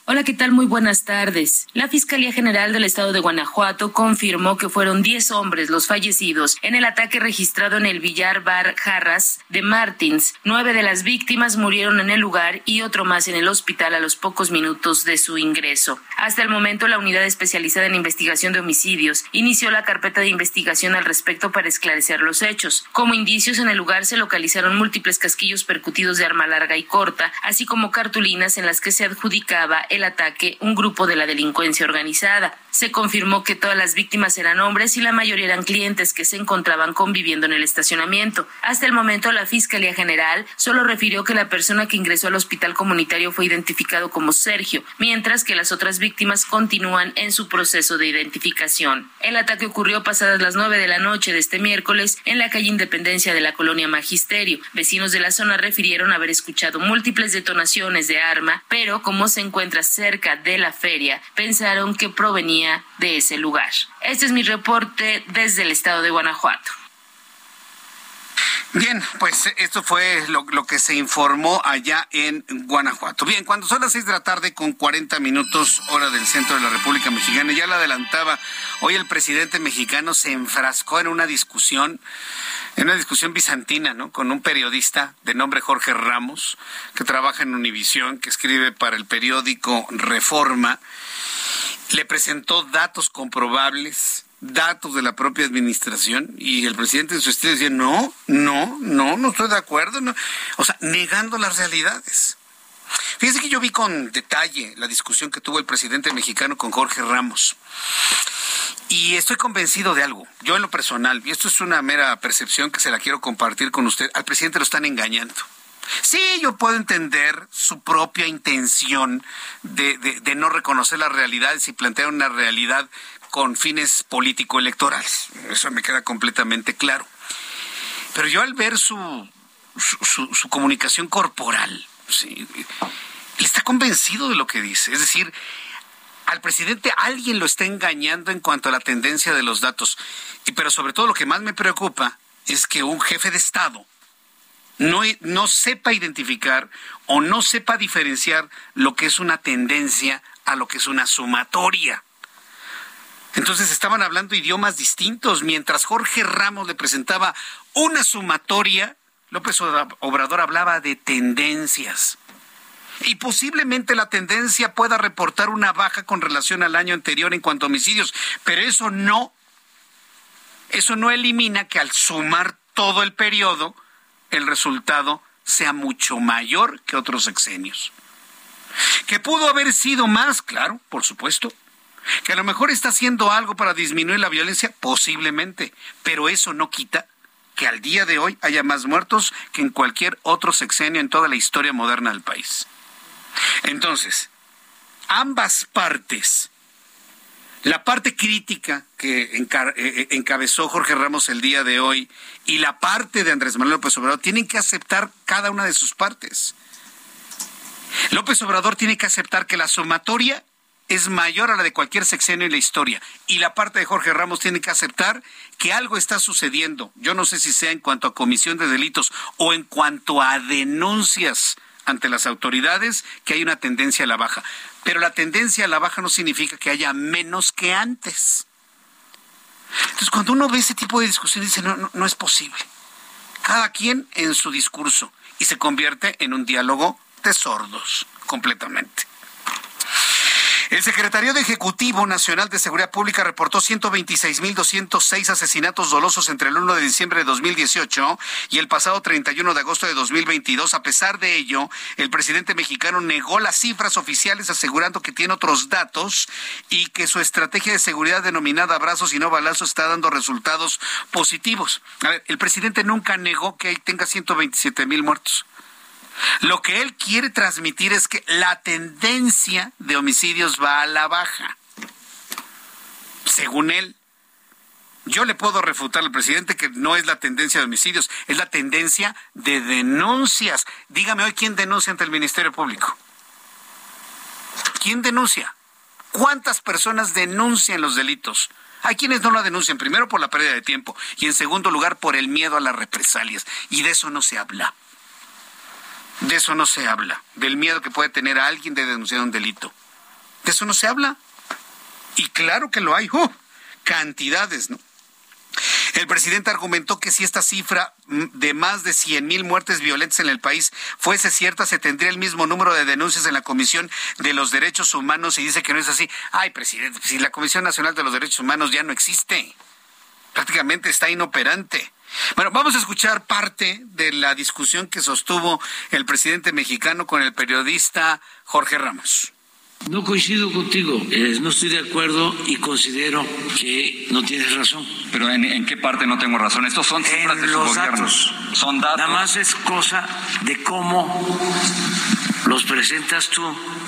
S12: Hola, ¿qué tal? Muy buenas tardes. La Fiscalía General del Estado de Guanajuato confirmó que fueron 10 hombres los fallecidos en el ataque registrado en el Villar Bar Jarras de Martins. Nueve de las víctimas murieron en el lugar y otro más en el hospital a los pocos minutos de su ingreso. Hasta el momento, la Unidad Especializada en Investigación de Homicidios inició la carpeta de investigación al respecto para esclarecer los hechos. Como indicios, en el lugar se localizaron múltiples casquillos percutidos de arma larga y corta, así como cartulinas en las que se adjudicaba el ataque un grupo de la delincuencia organizada. Se confirmó que todas las víctimas eran hombres y la mayoría eran clientes que se encontraban conviviendo en el estacionamiento. Hasta el momento, la Fiscalía General solo refirió que la persona que ingresó al hospital comunitario fue identificado como Sergio, mientras que las otras víctimas continúan en su proceso de identificación. El ataque ocurrió pasadas las nueve de la noche de este miércoles en la calle Independencia de la colonia Magisterio. Vecinos de la zona refirieron haber escuchado múltiples detonaciones de arma, pero como se encuentra cerca de la feria, pensaron que provenía de ese lugar. Este es mi reporte desde el estado de Guanajuato.
S1: Bien, pues esto fue lo, que se informó allá en Guanajuato. Bien, cuando son las seis de la tarde con 40 minutos hora del centro de la República Mexicana, ya la adelantaba, hoy el presidente mexicano se enfrascó en una discusión, en una discusión bizantina, ¿no? Con un periodista de nombre Jorge Ramos, que trabaja en Univisión, que escribe para el periódico Reforma. Le presentó datos comprobables datos de la propia administración y el presidente de su estilo decía, no, no, no, no estoy de acuerdo. No. O sea, negando las realidades. Fíjese que yo vi con detalle la discusión que tuvo el presidente mexicano con Jorge Ramos. Y estoy convencido de algo, yo en lo personal, y esto es una mera percepción que se la quiero compartir con usted, al presidente lo están engañando. Sí, yo puedo entender su propia intención de, de, no reconocer las realidades y plantear una realidad con fines político-electorales. Eso me queda completamente claro. Pero yo al ver su, su, comunicación corporal, él está convencido de lo que dice. Es decir, al presidente alguien lo está engañando en cuanto a la tendencia de los datos. Y, pero sobre todo lo que más me preocupa es que un jefe de Estado no, no sepa identificar o no sepa diferenciar lo que es una tendencia a lo que es una sumatoria. Entonces estaban hablando idiomas distintos. Mientras Jorge Ramos le presentaba una sumatoria, López Obrador hablaba de tendencias. Y posiblemente la tendencia pueda reportar una baja con relación al año anterior en cuanto a homicidios, pero eso no, eso no elimina que al sumar todo el periodo, el resultado sea mucho mayor que otros sexenios. ¿Que pudo haber sido más? Claro, por supuesto. Que a lo mejor está haciendo algo para disminuir la violencia, posiblemente, pero eso no quita que al día de hoy haya más muertos que en cualquier otro sexenio en toda la historia moderna del país. Entonces, ambas partes La parte crítica que eh, eh, encabezó Jorge Ramos el día de hoy y la parte de Andrés Manuel López Obrador tienen que aceptar cada una de sus partes. López Obrador tiene que aceptar que la sumatoria es mayor a la de cualquier sexenio en la historia. Y la parte de Jorge Ramos tiene que aceptar que algo está sucediendo. Yo no sé si sea en cuanto a comisión de delitos o en cuanto a denuncias ante las autoridades, que hay una tendencia a la baja. Pero la tendencia a la baja no significa que haya menos que antes. Entonces, cuando uno ve ese tipo de discusión, dice, no, no, no es posible. Cada quien en su discurso y se convierte en un diálogo de sordos completamente. El secretario de Ejecutivo Nacional de Seguridad Pública reportó 126.206 asesinatos dolosos entre el 1 de diciembre de 2018 y el pasado 31 de agosto de 2022. A pesar de ello, el presidente mexicano negó las cifras oficiales asegurando que tiene otros datos y que su estrategia de seguridad denominada abrazos y no balazos está dando resultados positivos. A ver, el presidente nunca negó que tenga 127.000 muertos. Lo que él quiere transmitir es que la tendencia de homicidios va a la baja. Según él, yo le puedo refutar al presidente que no es la tendencia de homicidios, es la tendencia de denuncias. Dígame hoy quién denuncia ante el Ministerio Público. ¿Quién denuncia? ¿Cuántas personas denuncian los delitos? Hay quienes no la denuncian, primero por la pérdida de tiempo y en segundo lugar por el miedo a las represalias. Y de eso no se habla. De eso no se habla, del miedo que puede tener a alguien de denunciar un delito. De eso no se habla. Y claro que lo hay, ¡oh! cantidades, ¿no? El presidente argumentó que si esta cifra de más de 100 mil muertes violentas en el país fuese cierta, se tendría el mismo número de denuncias en la Comisión de los Derechos Humanos y dice que no es así. Ay, presidente, si la Comisión Nacional de los Derechos Humanos ya no existe, prácticamente está inoperante. Bueno, vamos a escuchar parte de la discusión que sostuvo el presidente mexicano con el periodista Jorge Ramos.
S13: No coincido contigo, eh, no estoy de acuerdo y considero que no tienes razón.
S14: Pero ¿en, qué parte no tengo razón? Estos son cifras
S13: en
S14: de
S13: los datos.
S14: Son datos.
S13: Nada más es cosa de cómo los presentas tú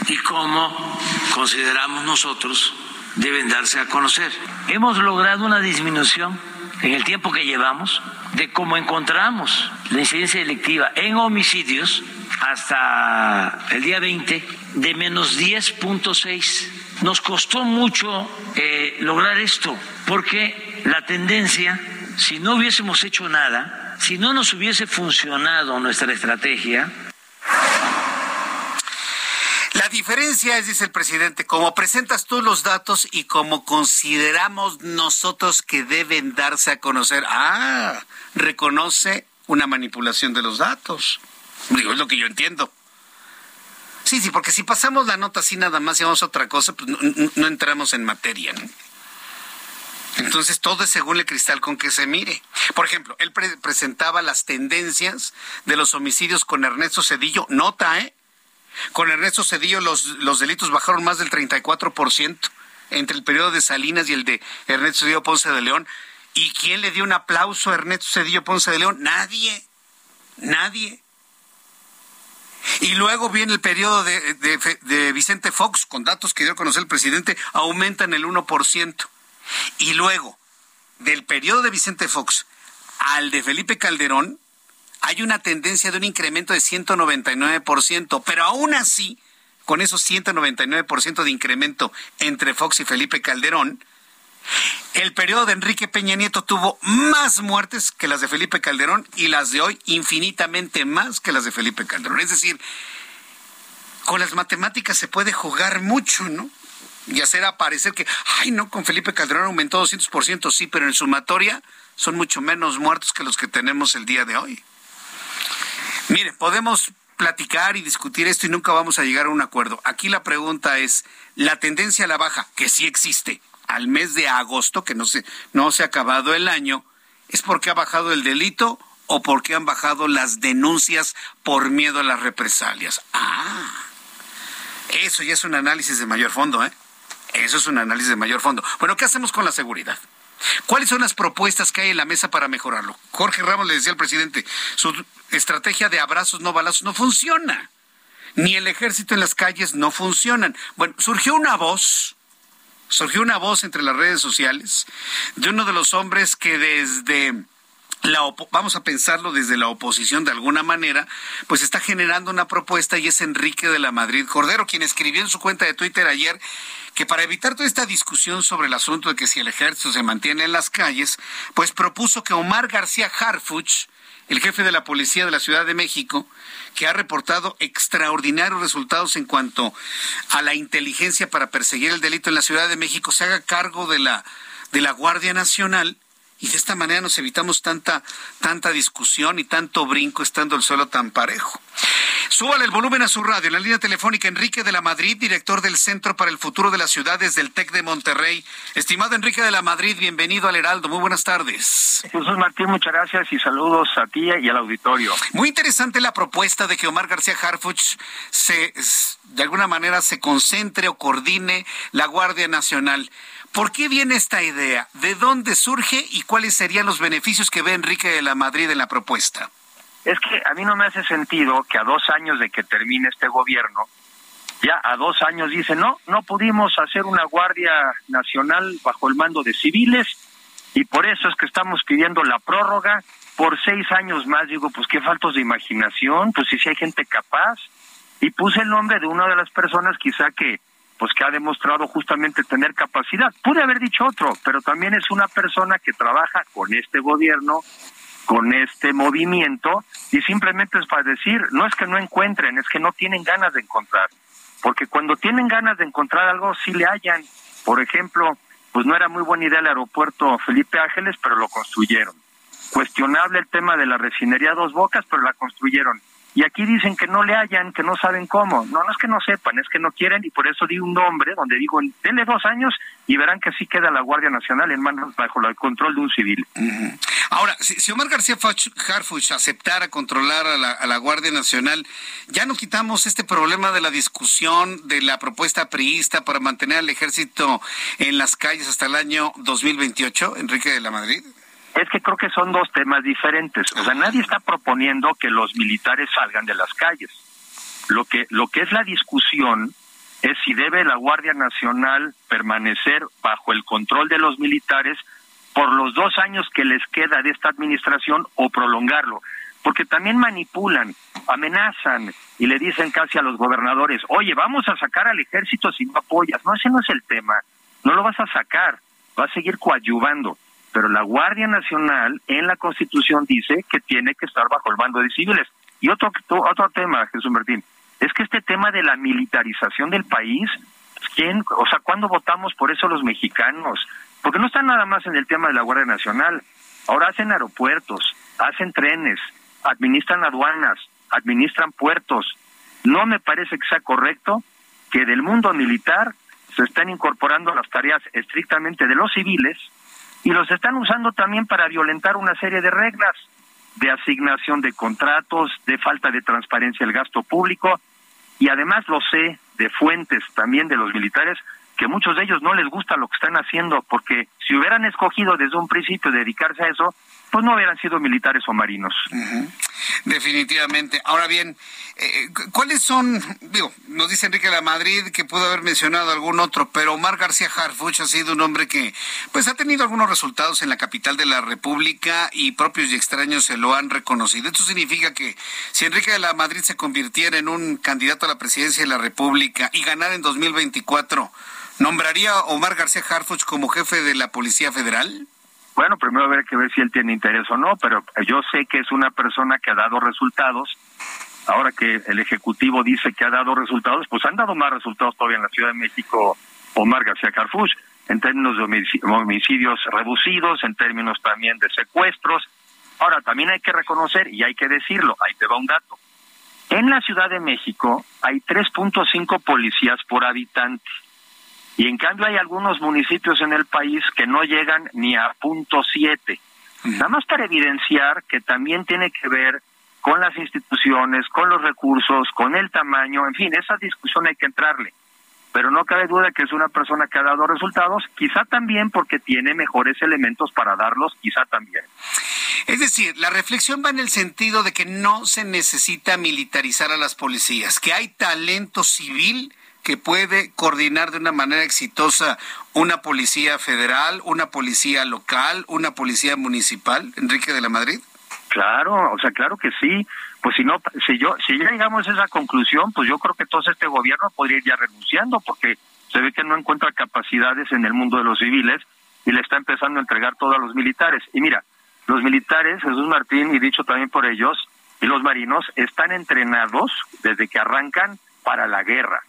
S13: y cómo consideramos nosotros deben darse a conocer. Hemos logrado una disminución en el tiempo que llevamos de cómo encontramos la incidencia delictiva en homicidios hasta el día 20 de menos 10.6. Nos costó mucho eh, lograr esto porque la tendencia, si no hubiésemos hecho nada, si no nos hubiese funcionado nuestra estrategia,
S1: la diferencia es, dice el presidente, como presentas tú los datos y como consideramos nosotros que deben darse a conocer. Ah, reconoce una manipulación de los datos. Digo, es lo que yo entiendo. Sí, sí, porque si pasamos la nota así nada más y vamos a otra cosa, pues no, entramos en materia. Entonces todo es según el cristal con que se mire. Por ejemplo, él presentaba las tendencias de los homicidios con Ernesto Cedillo. Nota, ¿eh? Con Ernesto Cedillo los, los delitos bajaron más del 34% entre el periodo de Salinas y el de Ernesto Cedillo Ponce de León. ¿Y quién le dio un aplauso a Ernesto Cedillo Ponce de León? Nadie. Nadie. Y luego viene el periodo de, de, Vicente Fox, con datos que dio a conocer el presidente, aumentan el 1%. Y luego, del periodo de Vicente Fox al de Felipe Calderón, hay una tendencia de un incremento de 199%, pero aún así, con esos 199% de incremento entre Fox y Felipe Calderón, el periodo de Enrique Peña Nieto tuvo más muertes que las de Felipe Calderón y las de hoy infinitamente más que las de Felipe Calderón. Es decir, con las matemáticas se puede jugar mucho, ¿no? Y hacer aparecer que, ay, no, con Felipe Calderón aumentó 200%, sí, pero en sumatoria son mucho menos muertos que los que tenemos el día de hoy. Mire, podemos platicar y discutir esto y nunca vamos a llegar a un acuerdo. Aquí la pregunta es, la tendencia a la baja, que sí existe, al mes de agosto, que no se, no se ha acabado el año, ¿es porque ha bajado el delito o porque han bajado las denuncias por miedo a las represalias? Ah, eso ya es un análisis de mayor fondo, ¿eh? Eso es un análisis de mayor fondo. Bueno, ¿qué hacemos con la seguridad? ¿Cuáles son las propuestas que hay en la mesa para mejorarlo? Jorge Ramos le decía al presidente, su estrategia de abrazos no balazos no funciona. Ni el ejército en las calles no funcionan. Bueno, surgió una voz, surgió una voz entre las redes sociales de uno de los hombres que desde la vamos a pensarlo desde la oposición de alguna manera, pues está generando una propuesta y es Enrique de la Madrid Cordero, quien escribió en su cuenta de Twitter ayer que para evitar toda esta discusión sobre el asunto de que si el ejército se mantiene en las calles, pues propuso que Omar García Harfuch, el jefe de la policía de la Ciudad de México, que ha reportado extraordinarios resultados en cuanto a la inteligencia para perseguir el delito en la Ciudad de México, se haga cargo de la de la Guardia Nacional y de esta manera nos evitamos tanta, tanta discusión y tanto brinco estando el suelo tan parejo. Súbale el volumen a su radio. En la línea telefónica, Enrique de la Madrid, director del Centro para el Futuro de las Ciudades del TEC de Monterrey. Estimado Enrique de la Madrid, bienvenido al Heraldo. Muy buenas tardes.
S15: Jesús Martín, muchas gracias y saludos a ti y al auditorio.
S1: Muy interesante la propuesta de que Omar García Harfuch se, de alguna manera, se concentre o coordine la Guardia Nacional. ¿Por qué viene esta idea? ¿De dónde surge y cuáles serían los beneficios que ve Enrique de la Madrid en la propuesta?
S15: Es que a mí no me hace sentido que a dos años de que termine este gobierno, ya a dos años dice, no, no pudimos hacer una Guardia Nacional bajo el mando de civiles y por eso es que estamos pidiendo la prórroga por seis años más. Digo, pues qué faltos de imaginación, pues si hay gente capaz. Y puse el nombre de una de las personas quizá que pues que ha demostrado justamente tener capacidad. Pude haber dicho otro, pero también es una persona que trabaja con este gobierno, con este movimiento, y simplemente es para decir, no es que no encuentren, es que no tienen ganas de encontrar. Porque cuando tienen ganas de encontrar algo, sí le hallan. Por ejemplo, pues no era muy buena idea el aeropuerto Felipe Ángeles, pero lo construyeron. Cuestionable el tema de la refinería Dos Bocas, pero la construyeron. Y aquí dicen que no le hallan, que no saben cómo. No, no es que no sepan, es que no quieren y por eso di un nombre donde digo, denle dos años y verán que sí queda la Guardia Nacional en manos bajo el control de un civil.
S1: Ahora, si, Omar García Harfuch aceptara controlar a la, a la, Guardia Nacional, ya no quitamos este problema de la discusión de la propuesta priista para mantener al ejército en las calles hasta el año 2028, Enrique de la Madrid.
S15: Es que creo que son dos temas diferentes. O sea, nadie está proponiendo que los militares salgan de las calles. Lo que, lo que es la discusión es si debe la Guardia Nacional permanecer bajo el control de los militares por los dos años que les queda de esta administración o prolongarlo. Porque también manipulan, amenazan y le dicen casi a los gobernadores, oye, vamos a sacar al ejército si no apoyas. No, ese no es el tema. No lo vas a sacar, va a seguir coadyuvando pero la Guardia Nacional en la Constitución dice que tiene que estar bajo el mando de civiles. Y otro, otro tema, Jesús Martín, es que este tema de la militarización del país, ¿quién, o sea, ¿cuándo votamos por eso los mexicanos? Porque no están nada más en el tema de la Guardia Nacional. Ahora hacen aeropuertos, hacen trenes, administran aduanas, administran puertos. No me parece que sea correcto que del mundo militar se estén incorporando las tareas estrictamente de los civiles y los están usando también para violentar una serie de reglas de asignación de contratos, de falta de transparencia del gasto público y además lo sé de fuentes también de los militares que muchos de ellos no les gusta lo que están haciendo porque si hubieran escogido desde un principio dedicarse a eso, pues no hubieran sido militares o marinos.
S1: Definitivamente. Ahora bien, eh, ¿cuáles son, digo, nos dice Enrique de la Madrid que pudo haber mencionado algún otro, pero Omar García Harfuch ha sido un hombre que pues ha tenido algunos resultados en la capital de la República y propios y extraños se lo han reconocido. Esto significa que si Enrique de la Madrid se convirtiera en un candidato a la presidencia de la República y ganara en 2024, ¿nombraría a Omar García Harfuch como jefe de la Policía Federal?
S15: Bueno, primero habrá que ver si él tiene interés o no, pero yo sé que es una persona que ha dado resultados. Ahora que el Ejecutivo dice que ha dado resultados, pues han dado más resultados todavía en la Ciudad de México Omar García Carfuch, en términos de homicidios reducidos, en términos también de secuestros. Ahora, también hay que reconocer, y hay que decirlo, ahí te va un dato. En la Ciudad de México hay 3.5 policías por habitante. Y en cambio hay algunos municipios en el país que no llegan ni a punto siete. Nada más para evidenciar que también tiene que ver con las instituciones, con los recursos, con el tamaño, en fin, esa discusión hay que entrarle. Pero no cabe duda que es una persona que ha dado resultados, quizá también porque tiene mejores elementos para darlos, quizá también.
S1: Es decir, la reflexión va en el sentido de que no se necesita militarizar a las policías, que hay talento civil que puede coordinar de una manera exitosa una policía federal, una policía local, una policía municipal, Enrique de la Madrid?
S15: Claro, o sea, claro que sí. Pues si no, si yo, si llegamos a esa conclusión, pues yo creo que todo este gobierno podría ir ya renunciando, porque se ve que no encuentra capacidades en el mundo de los civiles y le está empezando a entregar todo a los militares. Y mira, los militares, Jesús Martín, y dicho también por ellos, y los marinos, están entrenados desde que arrancan para la guerra.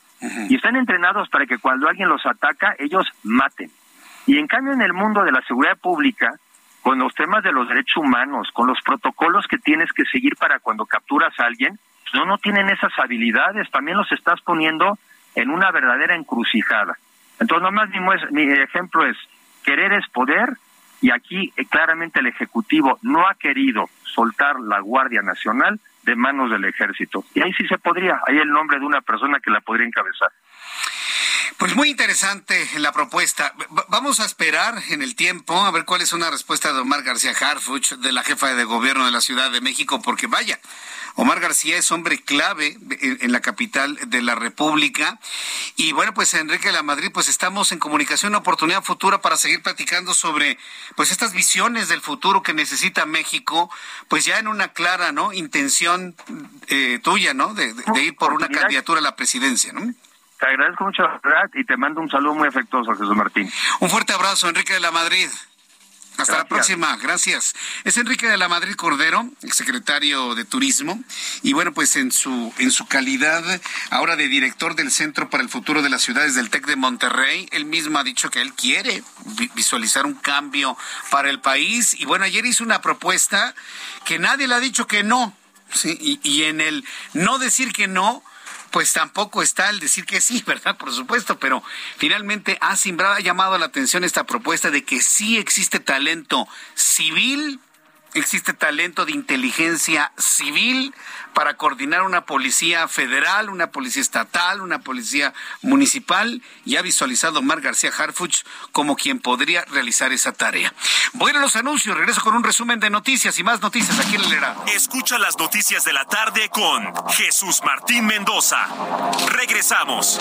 S15: Y están entrenados para que cuando alguien los ataca, ellos maten. Y en cambio en el mundo de la seguridad pública, con los temas de los derechos humanos, con los protocolos que tienes que seguir para cuando capturas a alguien, no, no tienen esas habilidades, también los estás poniendo en una verdadera encrucijada. Entonces, nomás mi, mi ejemplo es, querer es poder, y aquí eh, claramente el Ejecutivo no ha querido soltar la Guardia Nacional de manos del Ejército. Y ahí sí se podría, hay el nombre de una persona que la podría encabezar.
S1: Pues muy interesante la propuesta. vamos a esperar en el tiempo a ver cuál es una respuesta de Omar García Harfuch, de la jefa de gobierno de la Ciudad de México, porque vaya, Omar García es hombre clave en, la capital de la República. Y bueno, pues Enrique de la Madrid, pues estamos en comunicación, una oportunidad futura para seguir platicando sobre pues estas visiones del futuro que necesita México, pues ya en una clara no intención eh, tuya, ¿no? De, ir por una candidatura a la presidencia, ¿no?
S15: Te agradezco mucho, y te mando un saludo muy afectuoso, Jesús Martín.
S1: Un fuerte abrazo, Enrique de la Madrid. Hasta la próxima, gracias. Es Enrique de la Madrid Cordero, secretario de Turismo, y bueno, pues en su en su calidad ahora de director del Centro para el Futuro de las Ciudades del TEC de Monterrey, él mismo ha dicho que él quiere visualizar un cambio para el país y bueno, ayer hizo una propuesta que nadie le ha dicho que no, ¿sí? y, y en el no decir que no, pues tampoco está el decir que sí, (laughs) ¿verdad? Por supuesto, pero finalmente ha, ha llamado la atención esta propuesta de que sí existe talento civil existe talento de inteligencia civil para coordinar una policía federal, una policía estatal, una policía municipal y ha visualizado Mar García Harfuch como quien podría realizar esa tarea. Voy a los anuncios, regreso con un resumen de noticias y más noticias aquí en el Herado.
S8: Escucha las noticias de la tarde con Jesús Martín Mendoza. Regresamos.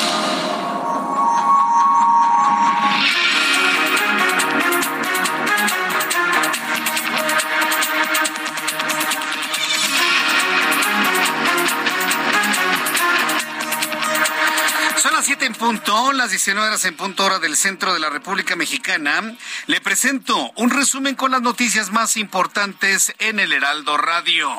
S1: Punto, las 19 horas en punto hora del centro de la República Mexicana. Le presento un resumen con las noticias más importantes en el Heraldo Radio.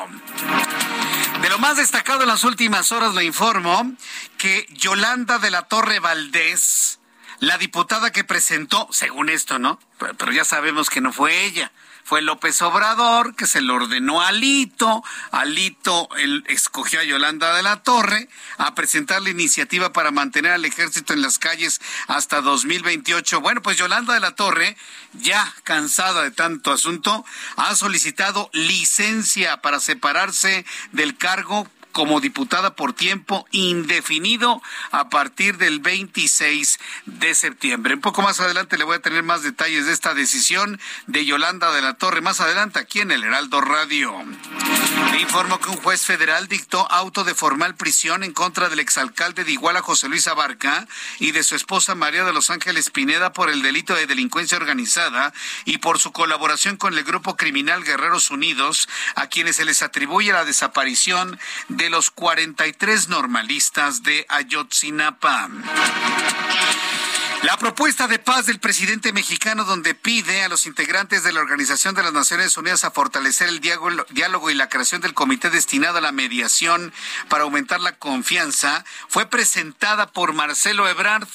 S1: De lo más destacado en las últimas horas le informo que Yolanda de la Torre Valdés, la diputada que presentó, según esto, ¿no? Pero ya sabemos que no fue ella fue López Obrador, que se lo ordenó a Alito. Alito él escogió a Yolanda de la Torre a presentar la iniciativa para mantener al ejército en las calles hasta 2028. Bueno, pues Yolanda de la Torre, ya cansada de tanto asunto, ha solicitado licencia para separarse del cargo como diputada por tiempo indefinido a partir del 26 de septiembre. Un poco más adelante le voy a tener más detalles de esta decisión de Yolanda de la Torre. Más adelante aquí en el Heraldo Radio. Le informo que un juez federal dictó auto de formal prisión en contra del exalcalde de Iguala, José Luis Abarca, y de su esposa María de los Ángeles Pineda por el delito de delincuencia organizada y por su colaboración con el grupo criminal Guerreros Unidos, a quienes se les atribuye la desaparición de de los 43 normalistas de Ayotzinapa. La propuesta de paz del presidente mexicano donde pide a los integrantes de la Organización de las Naciones Unidas a fortalecer el diálogo y la creación del comité destinado a la mediación para aumentar la confianza fue presentada por Marcelo Ebrard.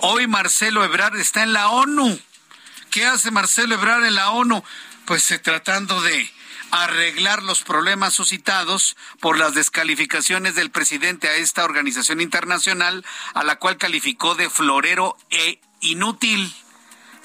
S1: Hoy Marcelo Ebrard está en la ONU. ¿Qué hace Marcelo Ebrard en la ONU? pues eh, tratando de arreglar los problemas suscitados por las descalificaciones del presidente a esta organización internacional, a la cual calificó de florero e inútil.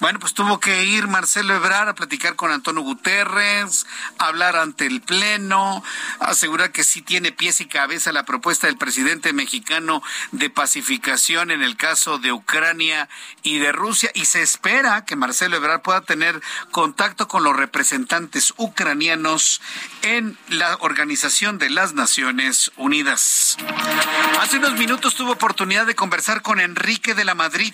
S1: Bueno, pues tuvo que ir Marcelo Ebrard a platicar con Antonio Guterres, hablar ante el Pleno, asegurar que sí tiene pies y cabeza la propuesta del presidente mexicano de pacificación en el caso de Ucrania y de Rusia. Y se espera que Marcelo Ebrard pueda tener contacto con los representantes ucranianos en la Organización de las Naciones Unidas. Hace unos minutos tuvo oportunidad de conversar con Enrique de la Madrid,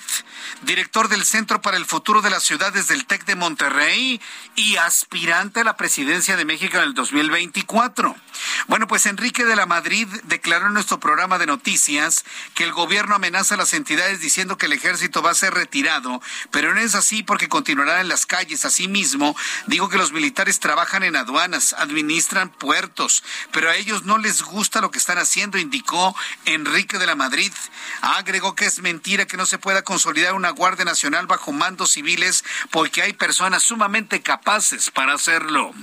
S1: director del Centro para el Futuro de las ciudades del TEC de Monterrey y aspirante a la presidencia de México en el 2024. Bueno, pues Enrique de la Madrid declaró en nuestro programa de noticias que el gobierno amenaza a las entidades diciendo que el ejército va a ser retirado, pero no es así porque continuará en las calles. Asimismo, digo que los militares trabajan en aduanas, administran puertos, pero a ellos no les gusta lo que están haciendo, indicó Enrique de la Madrid. Agregó que es mentira que no se pueda consolidar una Guardia Nacional bajo mandos civiles porque hay personas sumamente capaces para hacerlo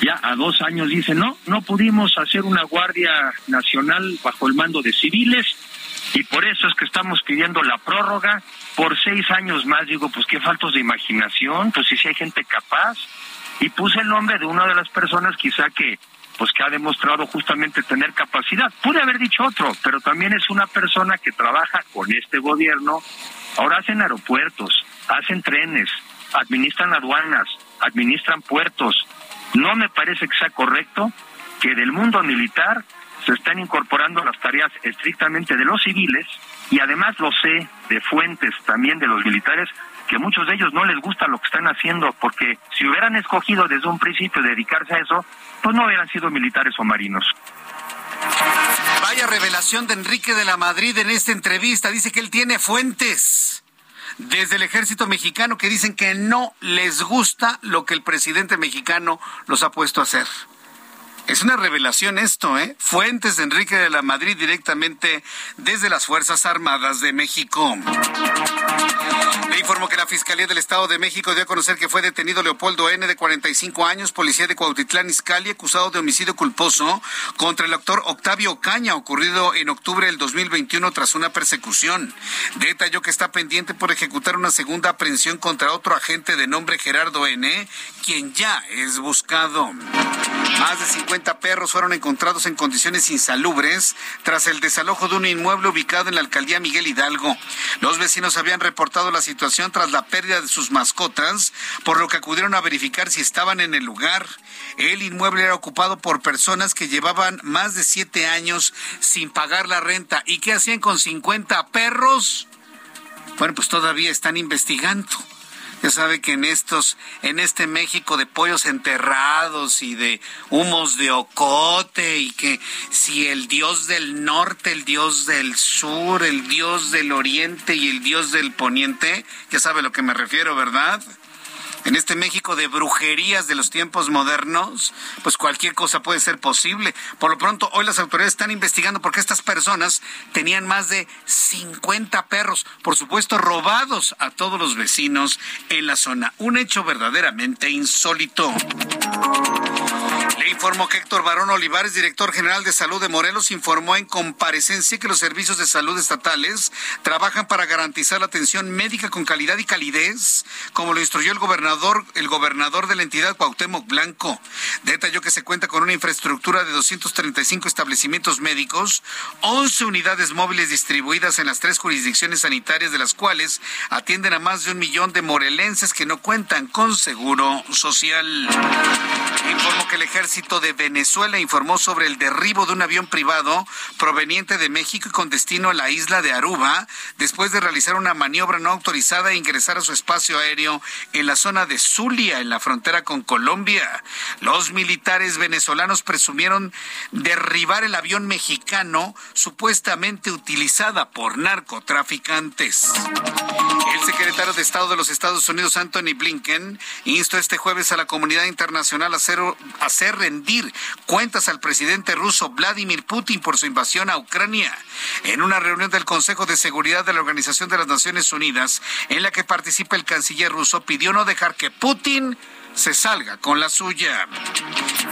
S15: ya a dos años dice, no, no pudimos hacer una Guardia Nacional bajo el mando de civiles y por eso es que estamos pidiendo la prórroga por seis años más. Digo, pues qué faltos de imaginación, pues si hay gente capaz. Y puse el nombre de una de las personas quizá que pues que ha demostrado justamente tener capacidad. Pude haber dicho otro, pero también es una persona que trabaja con este gobierno. Ahora hacen aeropuertos, hacen trenes, administran aduanas, administran puertos, no me parece que sea correcto que del mundo militar se estén incorporando las tareas estrictamente de los civiles y además lo sé de fuentes también de los militares que muchos de ellos no les gusta lo que están haciendo porque si hubieran escogido desde un principio dedicarse a eso, pues no hubieran sido militares o marinos.
S1: Vaya revelación de Enrique de la Madrid en esta entrevista. Dice que él tiene fuentes desde el ejército mexicano que dicen que no les gusta lo que el presidente mexicano los ha puesto a hacer. Es una revelación esto, ¿eh? Fuentes de Enrique de la Madrid directamente desde las Fuerzas Armadas de México. Informo que la Fiscalía del Estado de México dio a conocer que fue detenido Leopoldo N., de 45 años, policía de Cuautitlán Izcalli, acusado de homicidio culposo contra el actor Octavio Caña, ocurrido en octubre del 2021 tras una persecución. Detalló que está pendiente por ejecutar una segunda aprehensión contra otro agente de nombre Gerardo N., quien ya es buscado. Más de 50 perros fueron encontrados en condiciones insalubres tras el desalojo de un inmueble ubicado en la alcaldía Miguel Hidalgo. Los vecinos habían reportado la situación tras la pérdida de sus mascotas, por lo que acudieron a verificar si estaban en el lugar. El inmueble era ocupado por personas que llevaban más de siete años sin pagar la renta. ¿Y qué hacían con 50 perros? Bueno, pues todavía están investigando. Ya sabe que en estos, en este México de pollos enterrados y de humos de ocote y que si el dios del norte, el dios del sur, el dios del oriente y el dios del poniente, ya sabe a lo que me refiero, ¿verdad? En este México de brujerías de los tiempos modernos, pues cualquier cosa puede ser posible. Por lo pronto, hoy las autoridades están investigando porque estas personas tenían más de 50 perros, por supuesto, robados a todos los vecinos en la zona. Un hecho verdaderamente insólito. Informó que Héctor Barón Olivares, director general de salud de Morelos, informó en comparecencia que los servicios de salud estatales trabajan para garantizar la atención médica con calidad y calidez, como lo instruyó el gobernador, el gobernador de la entidad Cuauhtémoc Blanco. Detalló que se cuenta con una infraestructura de 235 establecimientos médicos, 11 unidades móviles distribuidas en las tres jurisdicciones sanitarias, de las cuales atienden a más de un millón de morelenses que no cuentan con seguro social. Informó que el ejército de Venezuela informó sobre el derribo de un avión privado proveniente de México y con destino a la isla de Aruba, después de realizar una maniobra no autorizada e ingresar a su espacio aéreo en la zona de Zulia, en la frontera con Colombia. Los militares venezolanos presumieron derribar el avión mexicano supuestamente utilizada por narcotraficantes. El secretario de Estado de los Estados Unidos, Anthony Blinken, instó este jueves a la comunidad internacional a hacer, a hacer rendir cuentas al presidente ruso Vladimir Putin por su invasión a Ucrania. En una reunión del Consejo de Seguridad de la Organización de las Naciones Unidas, en la que participa el canciller ruso, pidió no dejar que Putin se salga con la suya.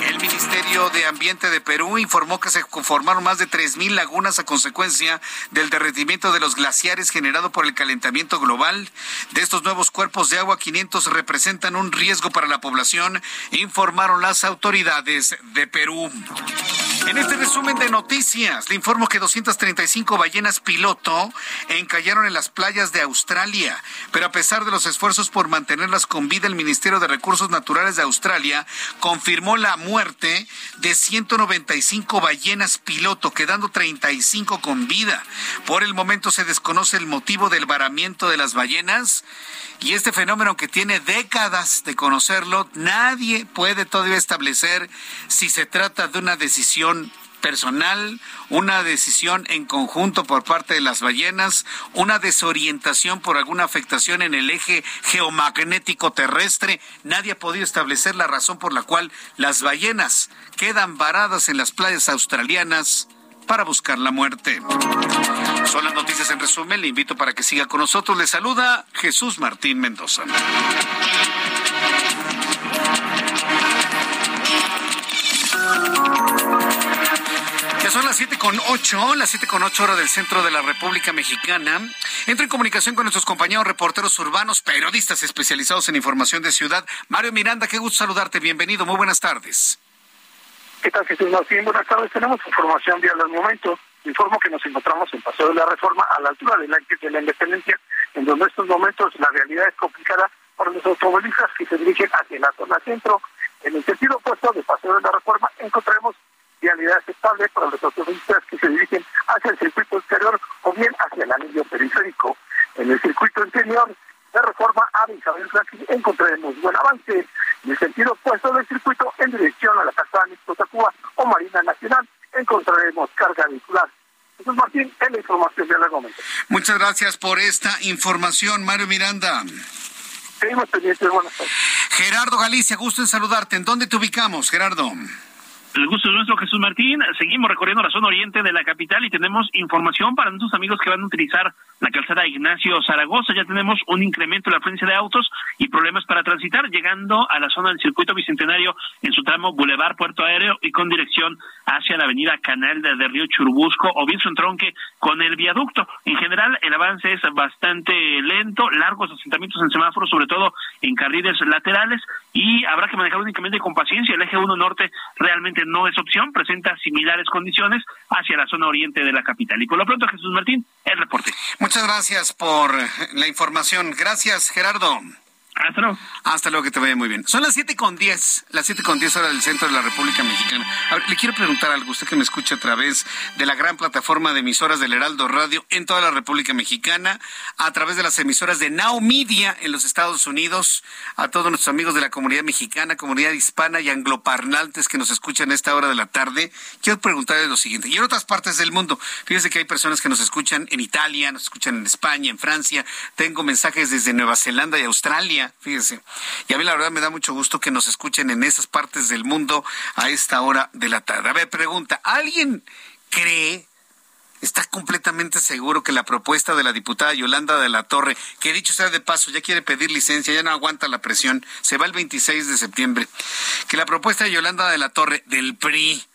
S1: El Ministerio de Ambiente de Perú informó que se conformaron más de 3.000 lagunas a consecuencia del derretimiento de los glaciares generado por el calentamiento global. De estos nuevos cuerpos de agua, 500 representan un riesgo para la población, informaron las autoridades de Perú. En este resumen de noticias, le informo que 235 ballenas piloto encallaron en las playas de Australia, pero a pesar de los esfuerzos por mantenerlas con vida, el Ministerio de Recursos Naturales de Australia confirmó la muerte de 195 ballenas piloto, quedando 35 con vida. Por el momento se desconoce el motivo del varamiento de las ballenas y este fenómeno que tiene décadas de conocerlo, nadie puede todavía establecer si se trata de una decisión personal, una decisión en conjunto por parte de las ballenas, una desorientación por alguna afectación en el eje geomagnético terrestre. Nadie ha podido establecer la razón por la cual las ballenas quedan varadas en las playas australianas para buscar la muerte. Son las noticias en resumen. Le invito para que siga con nosotros. Le saluda Jesús Martín Mendoza. Son las siete con ocho, las siete con ocho horas del centro de la República Mexicana. Entro en comunicación con nuestros compañeros reporteros urbanos, periodistas especializados en información de ciudad. Mario Miranda, qué gusto saludarte. Bienvenido. Muy buenas tardes.
S2: ¿Qué tal, Jesús Martín? Buenas tardes. Tenemos información de al momento. Informo que nos encontramos en Paseo de la Reforma, a la altura del Ángel de la Independencia, en donde en estos momentos la realidad es complicada para los automovilistas que se dirigen hacia la zona centro. En el sentido opuesto de Paseo de la Reforma encontraremos vialidad estable para los automovilistas que se dirigen hacia el circuito exterior o bien hacia el anillo periférico. En el circuito interior de reforma a Isabel Franklin encontraremos buen avance en el sentido opuesto del circuito en dirección a la calzada Cuba o Marina Nacional encontraremos carga vehicular. Jesús Martín, es la información de la momento.
S1: Muchas gracias por esta información, Mario Miranda.
S2: Seguimos pendientes, buenas tardes.
S1: Gerardo Galicia, gusto en saludarte. ¿En dónde te ubicamos, Gerardo?
S3: El gusto es nuestro, Jesús Martín. Seguimos recorriendo la zona oriente de la capital y tenemos información para nuestros amigos que van a utilizar la calzada Ignacio Zaragoza. Ya tenemos un incremento en la frecuencia de autos y problemas para transitar, llegando a la zona del circuito bicentenario en su tramo Boulevard Puerto Aéreo y con dirección hacia la avenida Canal de, Río Churubusco o bien su entronque con el viaducto. En general, el avance es bastante lento, largos asentamientos en semáforos, sobre todo en carriles laterales, y habrá que manejar únicamente con paciencia. El eje 1 norte realmente no es opción, presenta similares condiciones hacia la zona oriente de la capital. Y por lo pronto, Jesús Martín, el reporte.
S1: Muchas gracias por la información. Gracias, Gerardo.
S3: Hasta luego.
S1: Hasta luego, que te vaya muy bien. Son las siete con diez, las siete con diez horas del centro de la República Mexicana. A ver, le quiero preguntar algo, usted que me escucha a través de la gran plataforma de emisoras del Heraldo Radio en toda la República Mexicana, a través de las emisoras de Now Media en los Estados Unidos, a todos nuestros amigos de la comunidad mexicana, comunidad hispana y angloparlantes que nos escuchan a esta hora de la tarde. Quiero preguntarles lo siguiente, y en otras partes del mundo, fíjense que hay personas que nos escuchan en Italia, nos escuchan en España, en Francia, tengo mensajes desde Nueva Zelanda y Australia fíjese. Y a mí la verdad me da mucho gusto que nos escuchen en esas partes del mundo a esta hora de la tarde. A ver, pregunta, ¿alguien cree ¿Está completamente seguro que la propuesta de la diputada Yolanda de la Torre, que dicho sea de paso, ya quiere pedir licencia, ya no aguanta la presión, se va el 26 de septiembre, que la propuesta de Yolanda de la Torre del PRI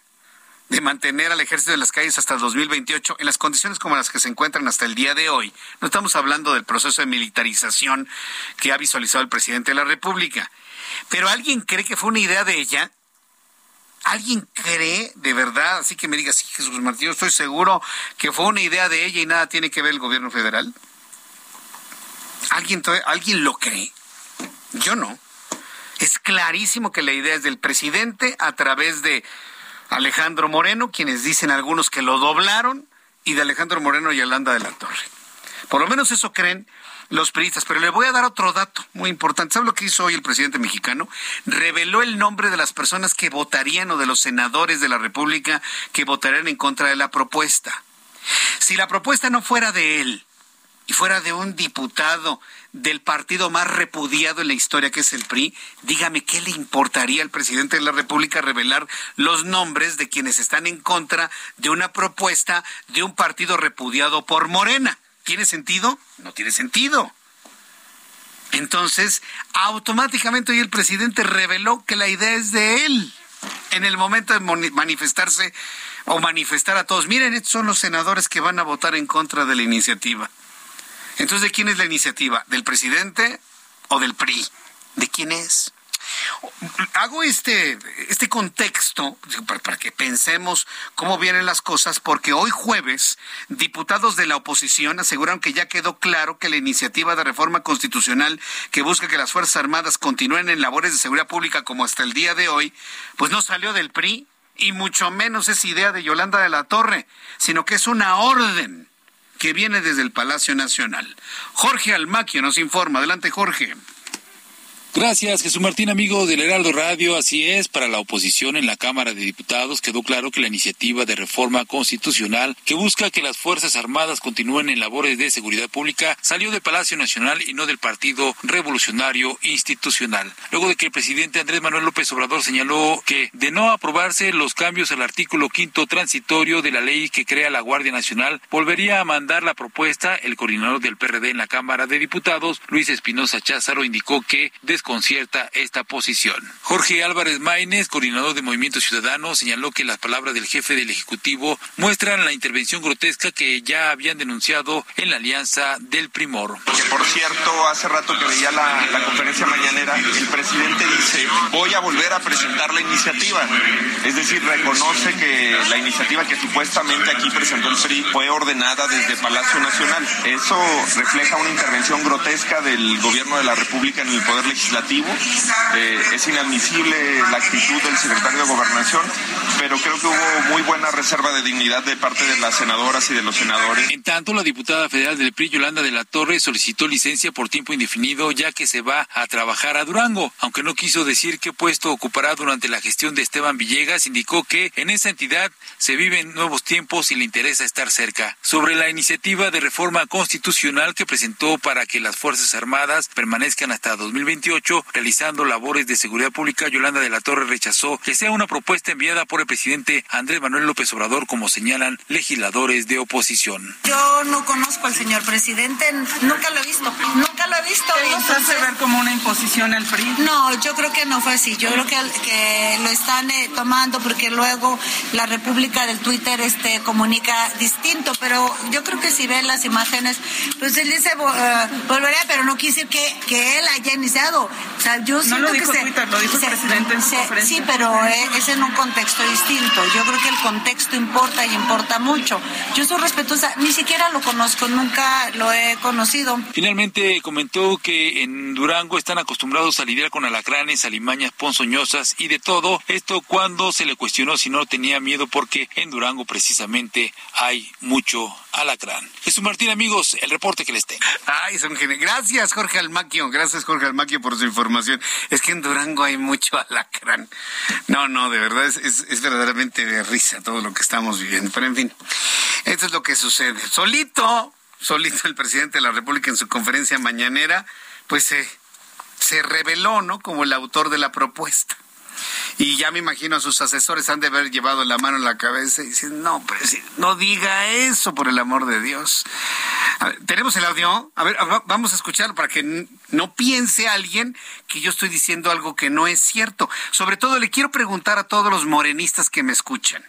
S1: de mantener al ejército en las calles hasta el 2028 en las condiciones como las que se encuentran hasta el día de hoy. No estamos hablando del proceso de militarización que ha visualizado el presidente de la República. Pero ¿alguien cree que fue una idea de ella? ¿Alguien cree de verdad? Así que me diga, sí, Jesús Martín, estoy seguro que fue una idea de ella y nada tiene que ver el gobierno federal. ¿Alguien, ¿Alguien lo cree? Yo no. Es clarísimo que la idea es del presidente a través de Alejandro Moreno, quienes dicen algunos que lo doblaron, y de Alejandro Moreno y Yolanda de la Torre. Por lo menos eso creen los periodistas. Pero le voy a dar otro dato muy importante. ¿Sabe lo que hizo hoy el presidente mexicano? Reveló el nombre de las personas que votarían o de los senadores de la República que votarían en contra de la propuesta. Si la propuesta no fuera de él y fuera de un diputado del partido más repudiado en la historia, que es el PRI, dígame qué le importaría al presidente de la República revelar los nombres de quienes están en contra de una propuesta de un partido repudiado por Morena. ¿Tiene sentido? No tiene sentido. Entonces, automáticamente hoy el presidente reveló que la idea es de él. En el momento de manifestarse o manifestar a todos, miren, estos son los senadores que van a votar en contra de la iniciativa. Entonces, ¿de quién es la iniciativa? ¿Del presidente o del PRI? ¿De quién es? Hago este, este contexto para, que pensemos cómo vienen las cosas, porque hoy jueves diputados de la oposición aseguraron que ya quedó claro que la iniciativa de reforma constitucional que busca que las Fuerzas Armadas continúen en labores de seguridad pública como hasta el día de hoy, pues no salió del PRI y mucho menos es idea de Yolanda de la Torre, sino que es una orden que viene desde el Palacio Nacional. Jorge Almaquio nos informa. Adelante, Jorge.
S16: Gracias, Jesús Martín, amigo del Heraldo Radio. Así es, para la oposición en la Cámara de Diputados quedó claro que la iniciativa de reforma constitucional que busca que las Fuerzas Armadas continúen en labores de seguridad pública salió del Palacio Nacional y no del Partido Revolucionario Institucional. Luego de que el presidente Andrés Manuel López Obrador señaló que de no aprobarse los cambios al artículo quinto transitorio de la ley que crea la Guardia Nacional, volvería a mandar la propuesta. El coordinador del PRD en la Cámara de Diputados, Luis Espinosa Cházaro, indicó que concierta esta posición. Jorge Álvarez Maínez, coordinador de Movimiento Ciudadano, señaló que las palabras del jefe del Ejecutivo muestran la intervención grotesca que ya habían denunciado en la alianza del Primor.
S17: Que por cierto, hace rato que veía la, la conferencia mañanera, el presidente dice, voy a volver a presentar la iniciativa. Es decir, reconoce que la iniciativa que supuestamente aquí presentó el PRI fue ordenada desde Palacio Nacional. Eso refleja una intervención grotesca del gobierno de la República en el Poder Legislativo eh, es inadmisible la actitud del secretario de Gobernación, pero creo que hubo muy buena reserva de dignidad de parte de las senadoras y de los senadores.
S16: En tanto, la diputada federal del PRI, Yolanda de la Torre, solicitó licencia por tiempo indefinido ya que se va a trabajar a Durango. Aunque no quiso decir qué puesto ocupará durante la gestión de Esteban Villegas, indicó que en esa entidad se viven nuevos tiempos y le interesa estar cerca. Sobre la iniciativa de reforma constitucional que presentó para que las Fuerzas Armadas permanezcan hasta 2028, realizando labores de seguridad pública, Yolanda de la Torre rechazó que sea una propuesta enviada por el presidente Andrés Manuel López Obrador, como señalan legisladores de oposición.
S18: Yo no conozco al señor presidente, nunca lo he visto, nunca lo he visto.
S19: ¿Lo hace ver como una imposición al PRI?
S18: No, yo creo que no fue así. Yo creo que, que lo están eh, tomando porque luego la República del Twitter este, comunica distinto, pero yo creo que si ven las imágenes, pues él dice, uh, volveré, pero no quise que, que él haya iniciado
S19: no lo dijo Twitter, lo dijo el presidente en su conferencia.
S18: Sí, pero eh, es en un contexto distinto. Yo creo que el contexto importa y importa mucho. Yo soy respetuosa, ni siquiera lo conozco, nunca lo he conocido.
S16: Finalmente comentó que en Durango están acostumbrados a lidiar con alacranes, alimañas ponzoñosas y de todo. Esto cuando se le cuestionó si no tenía miedo porque en Durango precisamente hay mucho alacrán. Jesús Martín, amigos, el reporte que les tengo.
S1: Ay, son geniales. Gracias, Jorge Almaquio. Gracias, Jorge Almaquio, por su información. Es que en Durango hay mucho (laughs) alacrán. No, no, de verdad es, es, verdaderamente de risa todo lo que estamos viviendo. Pero en fin, esto es lo que sucede. Solito, solito el presidente de la República en su conferencia mañanera, pues se, se reveló, ¿no? Como el autor de la propuesta. Y ya me imagino a sus asesores han de haber llevado la mano en la cabeza y dicen, no, no diga eso, por el amor de Dios. ¿Tenemos el audio? A ver, vamos a escucharlo para que no piense alguien que yo estoy diciendo algo que no es cierto. Sobre todo le quiero preguntar a todos los morenistas que me escuchan.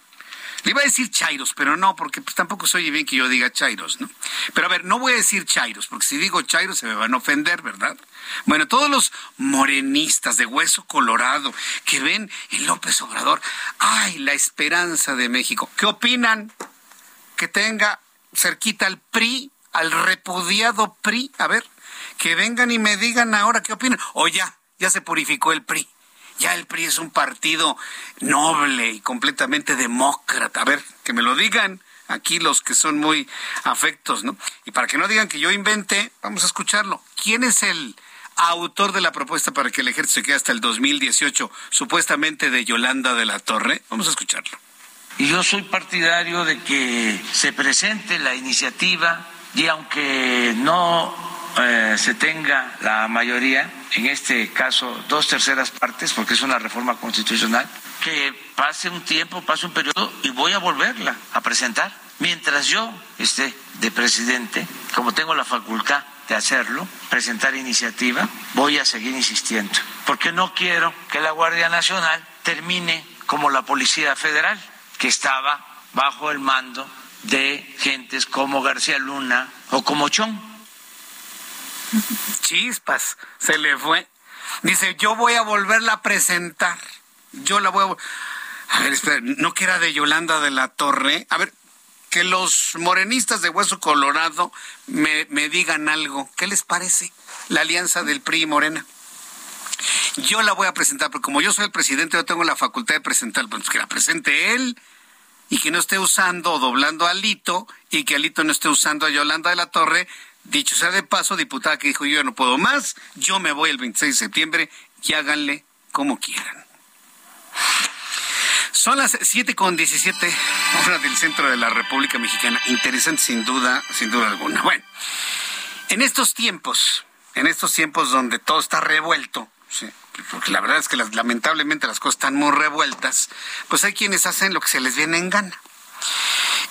S1: Le iba a decir Chairos, pero no, porque pues, tampoco soy bien que yo diga Chairos, ¿no? Pero a ver, no voy a decir Chairos, porque si digo Chairos se me van a ofender, ¿verdad? Bueno, todos los morenistas de hueso colorado que ven en López Obrador, ay, la esperanza de México. ¿Qué opinan? Que tenga cerquita al PRI, al repudiado PRI. A ver, que vengan y me digan ahora qué opinan. O ya, ya se purificó el PRI. Ya el PRI es un partido noble y completamente demócrata. A ver, que me lo digan aquí los que son muy afectos, ¿no? Y para que no digan que yo inventé, vamos a escucharlo. ¿Quién es el autor de la propuesta para que el ejército se quede hasta el 2018, supuestamente de Yolanda de la Torre? Vamos a escucharlo.
S20: Y yo soy partidario de que se presente la iniciativa y aunque no eh, se tenga la mayoría, en este caso dos terceras partes, porque es una reforma constitucional, que pase un tiempo, pase un periodo y voy a volverla a presentar. Mientras yo esté de presidente, como tengo la facultad
S13: de hacerlo, presentar iniciativa, voy a seguir insistiendo, porque no quiero que la Guardia Nacional termine como la Policía Federal, que estaba bajo el mando de gentes como García Luna o como Chong.
S1: Chispas, se le fue. Dice, yo voy a volverla a presentar. Yo la voy a... A ver, espera, ¿no que era de Yolanda de la Torre? A ver, que los morenistas de Hueso Colorado me, me digan algo. ¿Qué les parece la alianza del PRI y Morena? Yo la voy a presentar, porque como yo soy el presidente, yo tengo la facultad de presentar, pues que la presente él y que no esté usando o doblando a Alito y que Alito no esté usando a Yolanda de la Torre. Dicho sea de paso, diputada que dijo yo no puedo más, yo me voy el 26 de septiembre y háganle como quieran. Son las 7 con 17 horas del centro de la República Mexicana. Interesante sin duda, sin duda alguna. Bueno, en estos tiempos, en estos tiempos donde todo está revuelto, sí, porque la verdad es que las, lamentablemente las cosas están muy revueltas, pues hay quienes hacen lo que se les viene en gana.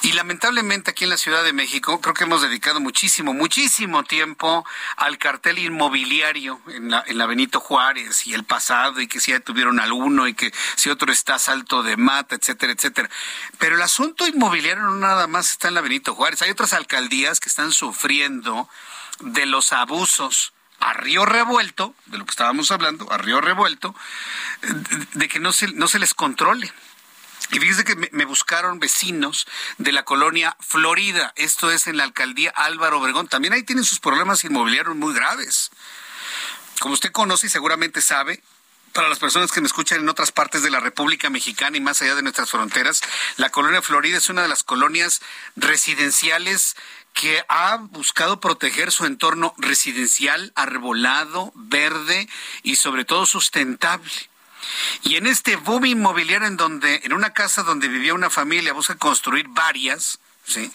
S1: Y lamentablemente aquí en la Ciudad de México creo que hemos dedicado muchísimo, muchísimo tiempo al cartel inmobiliario en la, en la Benito Juárez y el pasado y que si ya tuvieron alguno y que si otro está salto de mata, etcétera, etcétera. Pero el asunto inmobiliario no nada más está en la Benito Juárez. Hay otras alcaldías que están sufriendo de los abusos a río revuelto, de lo que estábamos hablando, a río revuelto, de que no se, no se les controle. Y fíjese que me, buscaron vecinos de la colonia Florida, esto es en la alcaldía Álvaro Obregón. También ahí tienen sus problemas inmobiliarios muy graves. Como usted conoce y seguramente sabe, para las personas que me escuchan en otras partes de la República Mexicana y más allá de nuestras fronteras, la colonia Florida es una de las colonias residenciales que ha buscado proteger su entorno residencial, arbolado, verde y sobre todo sustentable. Y en este boom inmobiliario en donde, en una casa donde vivía una familia, busca construir varias, ¿sí?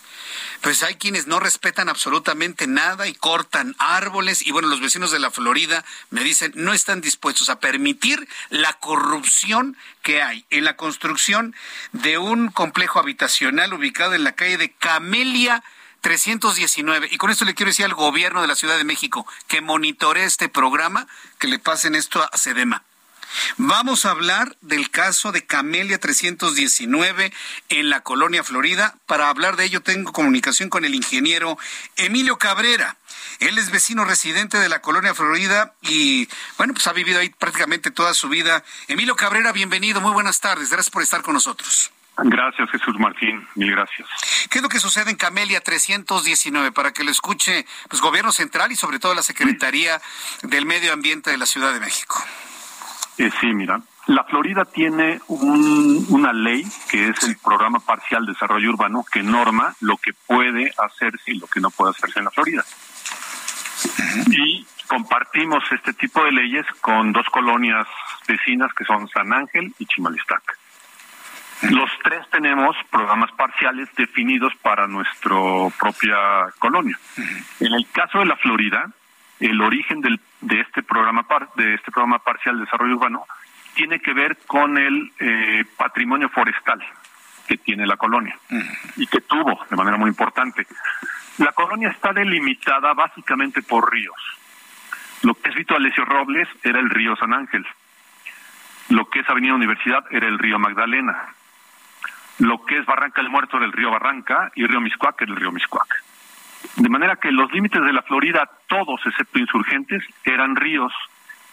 S1: Pues hay quienes no respetan absolutamente nada y cortan árboles y bueno, los vecinos de la Florida me dicen no están dispuestos a permitir la corrupción que hay en la construcción de un complejo habitacional ubicado en la calle de Camelia 319. Y con esto le quiero decir al gobierno de la Ciudad de México que monitore este programa, que le pasen esto a Sedema. Vamos a hablar del caso de Camelia 319 en la colonia Florida. Para hablar de ello tengo comunicación con el ingeniero Emilio Cabrera. Él es vecino residente de la colonia Florida y, bueno, pues ha vivido ahí prácticamente toda su vida. Emilio Cabrera, bienvenido, muy buenas tardes. Gracias por estar con nosotros.
S21: Gracias, Jesús Martín. Mil gracias.
S1: ¿Qué es lo que sucede en Camelia 319 para que lo escuche pues, Gobierno Central y sobre todo la Secretaría del Medio Ambiente de la Ciudad de México?
S21: Eh, sí, mira, la Florida tiene un, una ley que es el Programa Parcial de Desarrollo Urbano que norma lo que puede hacerse y lo que no puede hacerse en la Florida. Y compartimos este tipo de leyes con dos colonias vecinas que son San Ángel y Chimalistac. Los tres tenemos programas parciales definidos para nuestra propia colonia. En el caso de la Florida, el origen del, de este programa de este programa parcial de desarrollo urbano tiene que ver con el eh, patrimonio forestal que tiene la colonia y que tuvo de manera muy importante. La colonia está delimitada básicamente por ríos. Lo que es Vito Alessio Robles era el río San Ángel. Lo que es Avenida Universidad era el río Magdalena. Lo que es Barranca del Muerto era el río Barranca y río Miscuac era el río Miscuac. De manera que los límites de la Florida, todos excepto insurgentes, eran ríos.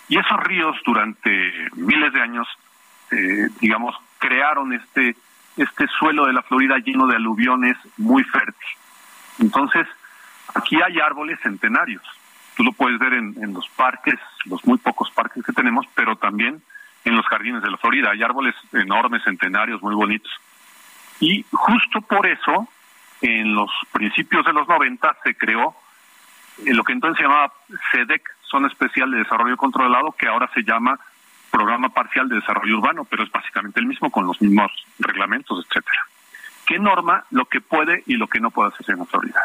S21: Y esos ríos durante miles de años, eh, digamos, crearon este, este suelo de la Florida lleno de aluviones muy fértil. Entonces, aquí hay árboles centenarios. Tú lo puedes ver en, en los parques, los muy pocos parques que tenemos, pero también en los jardines de la Florida. Hay árboles enormes, centenarios, muy bonitos. Y justo por eso en los principios de los 90 se creó lo que entonces se llamaba SEDEC, Zona Especial de Desarrollo Controlado, que ahora se llama Programa Parcial de Desarrollo Urbano, pero es básicamente el mismo con los mismos reglamentos, etcétera. ¿Qué norma lo que puede y lo que no puede hacerse en la Florida?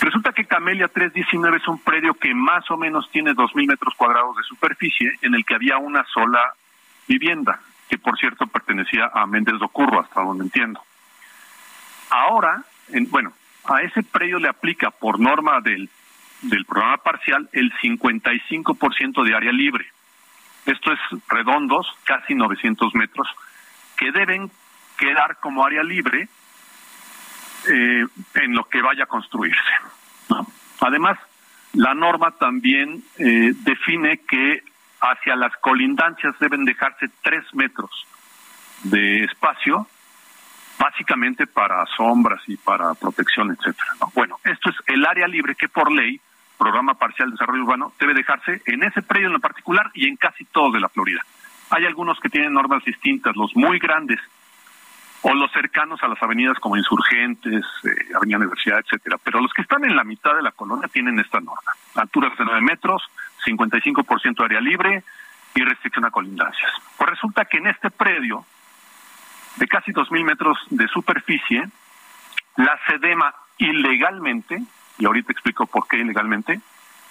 S21: Resulta que Camelia 319 es un predio que más o menos tiene 2.000 metros cuadrados de superficie, en el que había una sola vivienda, que por cierto pertenecía a Méndez Docurro, hasta donde entiendo. Ahora, en, bueno, a ese predio le aplica por norma del del programa parcial el 55% de área libre. Esto es redondos, casi 900 metros, que deben quedar como área libre eh, en lo que vaya a construirse. Además, la norma también eh, define que hacia las colindancias deben dejarse tres metros de espacio, básicamente para sombras y para protección, etcétera. Bueno, esto es el área libre que por ley, programa parcial de desarrollo urbano, debe dejarse en ese predio en lo particular y en casi todos de la Florida. Hay algunos que tienen normas distintas, los muy grandes o los cercanos a las avenidas como Insurgentes, eh, Avenida Universidad, etcétera. Pero los que están en la mitad de la colonia tienen esta norma. Alturas de 9 metros, 55% área libre y restricción a colindancias. Pues resulta que en este predio, de casi 2.000 metros de superficie, la SEDEMA ilegalmente, y ahorita explico por qué ilegalmente,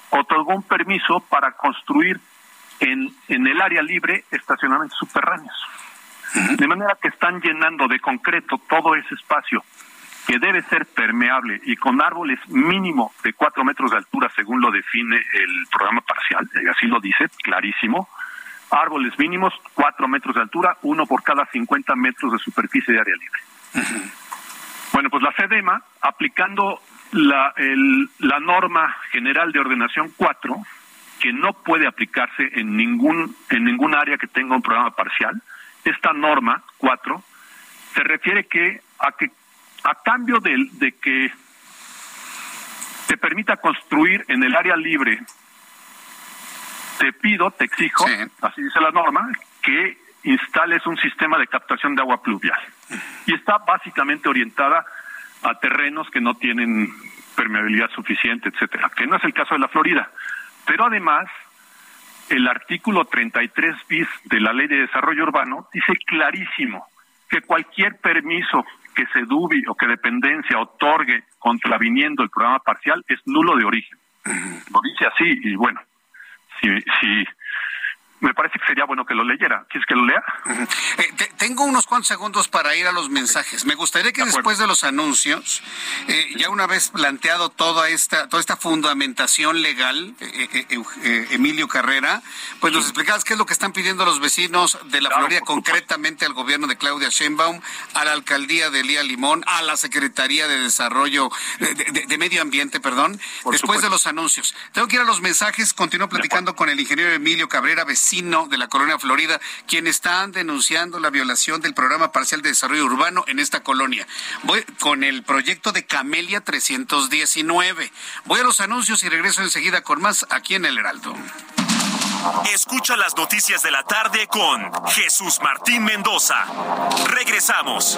S21: otorgó un permiso para construir en, en el área libre estacionamientos subterráneos. De manera que están llenando de concreto todo ese espacio que debe ser permeable y con árboles mínimo de cuatro metros de altura, según lo define el programa parcial, así lo dice, clarísimo. Árboles mínimos, cuatro metros de altura, uno por cada 50 metros de superficie de área libre. Bueno, pues la SEDEMA, aplicando la, la norma general de ordenación 4, que no puede aplicarse en ningún, en ningún área que tenga un programa parcial, esta norma 4 se refiere que a que a cambio de, de que te permita construir en el área libre, te pido, te exijo, así dice la norma, que instales un sistema de captación de agua pluvial. Y está básicamente orientada a terrenos que no tienen permeabilidad suficiente, etcétera, que no es el caso de la Florida. Pero además, el artículo 33 bis de la Ley de Desarrollo Urbano dice clarísimo que cualquier permiso que se dubi o que dependencia otorgue contraviniendo el programa parcial es nulo de origen. Lo dice así y bueno, si, si me parece que sería bueno que lo leyera. ¿Quieres que lo lea?
S1: Eh, tengo unos cuantos segundos para ir a los mensajes. Me gustaría que después de los anuncios, eh, ya una vez planteado toda esta, toda esta fundamentación legal, eh, Emilio Carrera, pues nos explicabas qué es lo que están pidiendo los vecinos de la Florida, concretamente al gobierno de Claudia Sheinbaum, a la alcaldía de Elía Limón, a la Secretaría de Desarrollo, de, Medio Ambiente, perdón, después de los anuncios. Tengo que ir a los mensajes, continúo platicando con el ingeniero Emilio Cabrera, vecino de la colonia Florida, quienes están denunciando la violación del programa parcial de desarrollo urbano en esta colonia. Voy con el proyecto de Camelia 319. Voy a los anuncios y regreso enseguida con más aquí en El Heraldo.
S8: Escucha las noticias de la tarde con Jesús Martín Mendoza. Regresamos.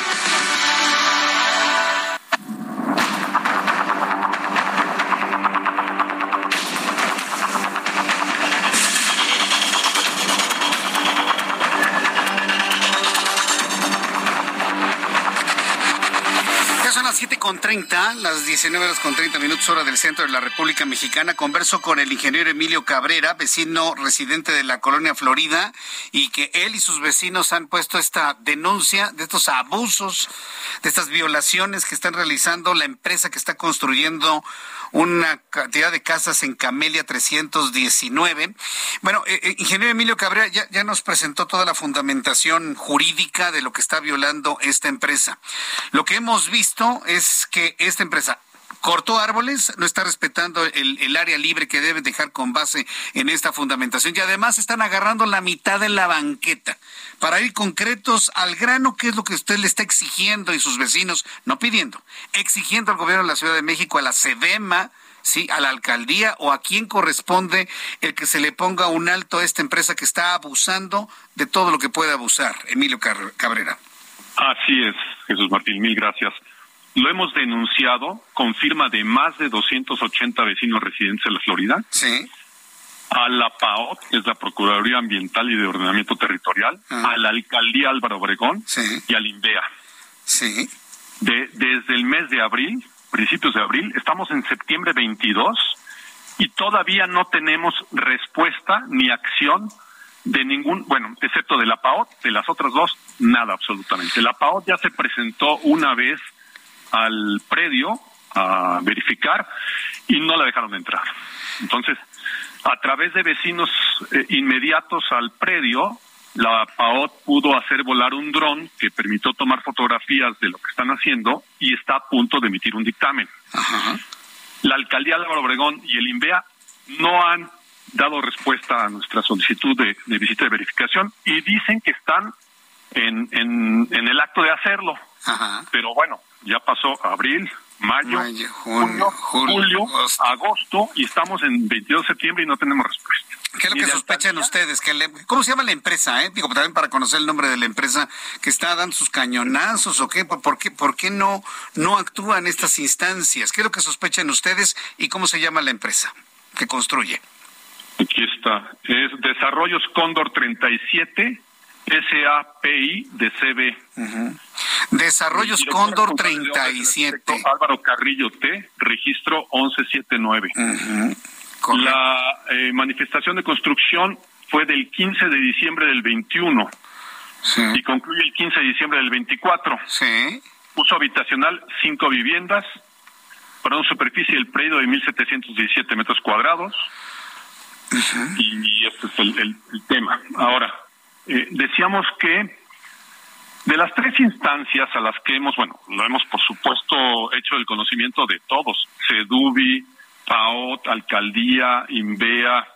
S1: Con 30, las 19 horas con 30 minutos hora del centro de la República Mexicana. Converso con el ingeniero Emilio Cabrera, vecino residente de la colonia Florida, y que él y sus vecinos han puesto esta denuncia de estos abusos, de estas violaciones que están realizando la empresa que está construyendo una cantidad de casas en Camelia 319. Bueno, eh, eh, ingeniero Emilio Cabrera ya, ya nos presentó toda la fundamentación jurídica de lo que está violando esta empresa. Lo que hemos visto es que esta empresa cortó árboles, no está respetando el, el, área libre que debe dejar con base en esta fundamentación y además están agarrando la mitad de la banqueta. Para ir concretos al grano, ¿qué es lo que usted le está exigiendo y sus vecinos, no pidiendo, exigiendo al gobierno de la Ciudad de México, a la SEDEMA, sí, a la alcaldía o a quién corresponde el que se le ponga un alto a esta empresa que está abusando de todo lo que puede abusar? Emilio Cabrera.
S21: Así es, Jesús Martín, mil gracias. Lo hemos denunciado con firma de más de 280 vecinos residentes de la Florida.
S1: Sí.
S21: A la PAOT, que es la Procuraduría Ambiental y de Ordenamiento Territorial, a la Alcaldía Álvaro Obregón
S1: sí.
S21: y al INVEA.
S1: Sí.
S21: De, desde el mes de abril, principios de abril, estamos en septiembre 22 y todavía no tenemos respuesta ni acción de ningún, bueno, excepto de la PAOT, de las otras dos, nada absolutamente. La PAOT ya se presentó una vez al predio a verificar y no la dejaron entrar. Entonces, a través de vecinos eh, inmediatos al predio, la PAOT pudo hacer volar un dron que permitió tomar fotografías de lo que están haciendo y está a punto de emitir un dictamen.
S1: Ajá.
S21: La alcaldía de Álvaro Obregón y el INVEA no han dado respuesta a nuestra solicitud de, de visita de verificación y dicen que están en, en, en el acto de hacerlo.
S1: Ajá.
S21: Pero bueno, ya pasó abril, mayo,
S1: Mayo, junio,
S21: junio,
S1: julio,
S21: julio,
S1: agosto.
S21: agosto. y estamos en 22 de septiembre y no tenemos respuesta.
S1: ¿Qué es lo que sospechan ustedes? Que le- ¿Cómo se llama la empresa? Eh? Digo, también para conocer el nombre de la empresa que está dando sus cañonazos o qué. ¿Por qué, por qué no, no actúa en estas instancias? ¿Qué es lo que sospechan ustedes y cómo se llama la empresa que construye?
S21: Aquí está. Es Desarrollos Cóndor 37, SAPI de CB.
S1: Desarrollos
S21: Director
S1: Cóndor
S21: responsable de obras del
S1: 37.
S21: arquitecto Álvaro Carrillo T, registro 1179.
S1: Correcto.
S21: La eh, manifestación de construcción fue del 15 de diciembre del 21
S1: Sí.
S21: y concluye el 15 de diciembre del 24.
S1: Sí.
S21: Uso habitacional, cinco viviendas, para una superficie del predio de 1.717 metros cuadrados. Y este es el, el- el tema. Ahora, eh, decíamos que de las tres instancias a las que hemos, bueno, lo hemos por supuesto hecho el conocimiento de todos, CEDUBI, PAOT, Alcaldía, INVEA,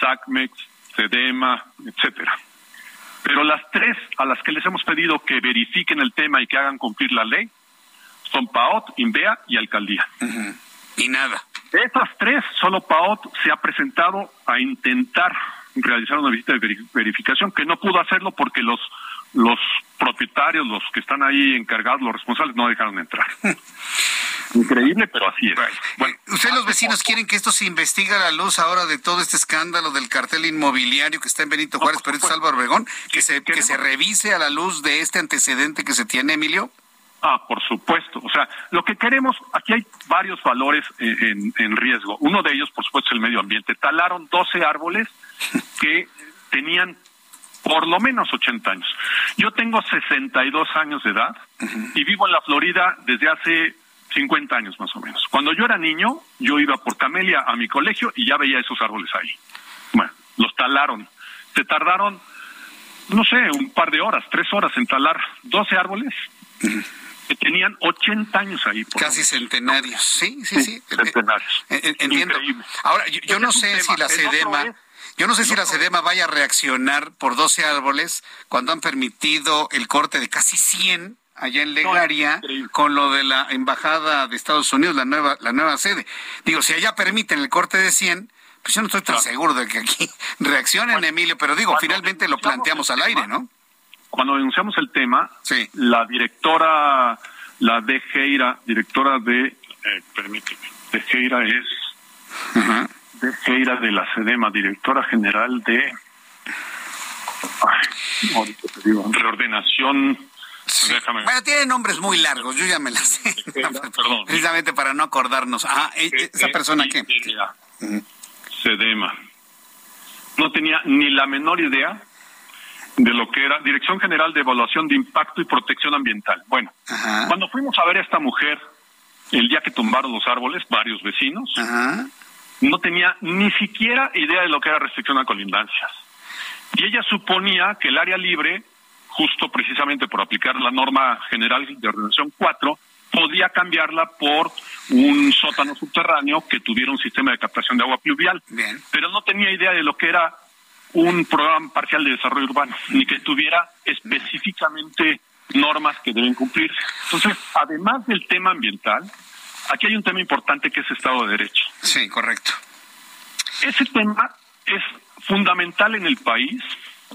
S21: SACMEX, CEDEMA, etcétera. Pero las tres a las que les hemos pedido que verifiquen el tema y que hagan cumplir la ley son PAOT, INVEA y Alcaldía.
S1: Y nada.
S21: De esas tres, solo PAOT se ha presentado a intentar realizar una visita de veri- verificación que no pudo hacerlo porque los los propietarios, los que están ahí encargados, los responsables, no dejaron entrar. (laughs) Increíble, pero así es. Bueno,
S1: ¿Ustedes los vecinos quieren que esto se investigue a la luz ahora de todo este escándalo del cartel inmobiliario que está en Benito Juárez, pero este es Álvaro Obregón? Que se, que se revise a la luz de este antecedente que se tiene, Emilio.
S21: Ah, por supuesto. O sea, lo que queremos, aquí hay varios valores en, en- en riesgo. Uno de ellos, por supuesto, es el medio ambiente. Talaron 12 árboles que tenían por lo menos 80 años. Yo tengo 62 años de edad y vivo en la Florida desde hace 50 años más o menos. Cuando yo era niño, yo iba por Camelia a mi colegio y ya veía esos árboles ahí. Bueno, los talaron. Se tardaron, no sé, un par de horas, tres horas en talar 12 árboles que tenían 80 años ahí. por
S1: Casi centenarios. Sí, sí, sí.
S21: Centenarios.
S1: Entiendo.
S21: Increíble.
S1: Ahora, yo, no sé si la SEDEMA,
S21: es-
S1: yo no sé si la SEDEMA vaya a reaccionar por 12 árboles cuando han permitido el corte de casi 100 allá en Legaria con lo de la embajada de Estados Unidos, la nueva la nueva sede. Digo, si allá permiten el corte de 100, pues yo no estoy tan seguro de que aquí (laughs) reaccionen, Emilio, pero digo, finalmente lo planteamos al aire,
S21: tema,
S1: ¿no?
S21: Cuando denunciamos el tema, la directora, la de Geira, directora de, eh, permíteme, de Geira es de Geira de la SEDEMA, directora general de ay, ahorita te digo, reordenación
S1: Bueno, tiene nombres muy largos, yo ya me las sé. (laughs) Perdón. (laughs) Precisamente para no acordarnos. Ah, ¿esa persona qué?
S21: Sedema. No tenía ni la menor idea de lo que era Dirección General de Evaluación de Impacto y Protección Ambiental. Bueno, cuando fuimos a ver a esta mujer el día que tumbaron los árboles, varios vecinos, no tenía ni siquiera idea de lo que era restricción a colindancias. Y ella suponía que el área libre, justo precisamente por aplicar la norma general de ordenación 4, podía cambiarla por un sótano subterráneo que tuviera un sistema de captación de agua pluvial. Pero no tenía idea de lo que era un programa parcial de desarrollo urbano, ni que tuviera específicamente normas que deben cumplirse. Entonces, además del tema ambiental, aquí hay un tema importante que es Estado de Derecho.
S1: Sí, correcto.
S21: Ese tema es fundamental en el país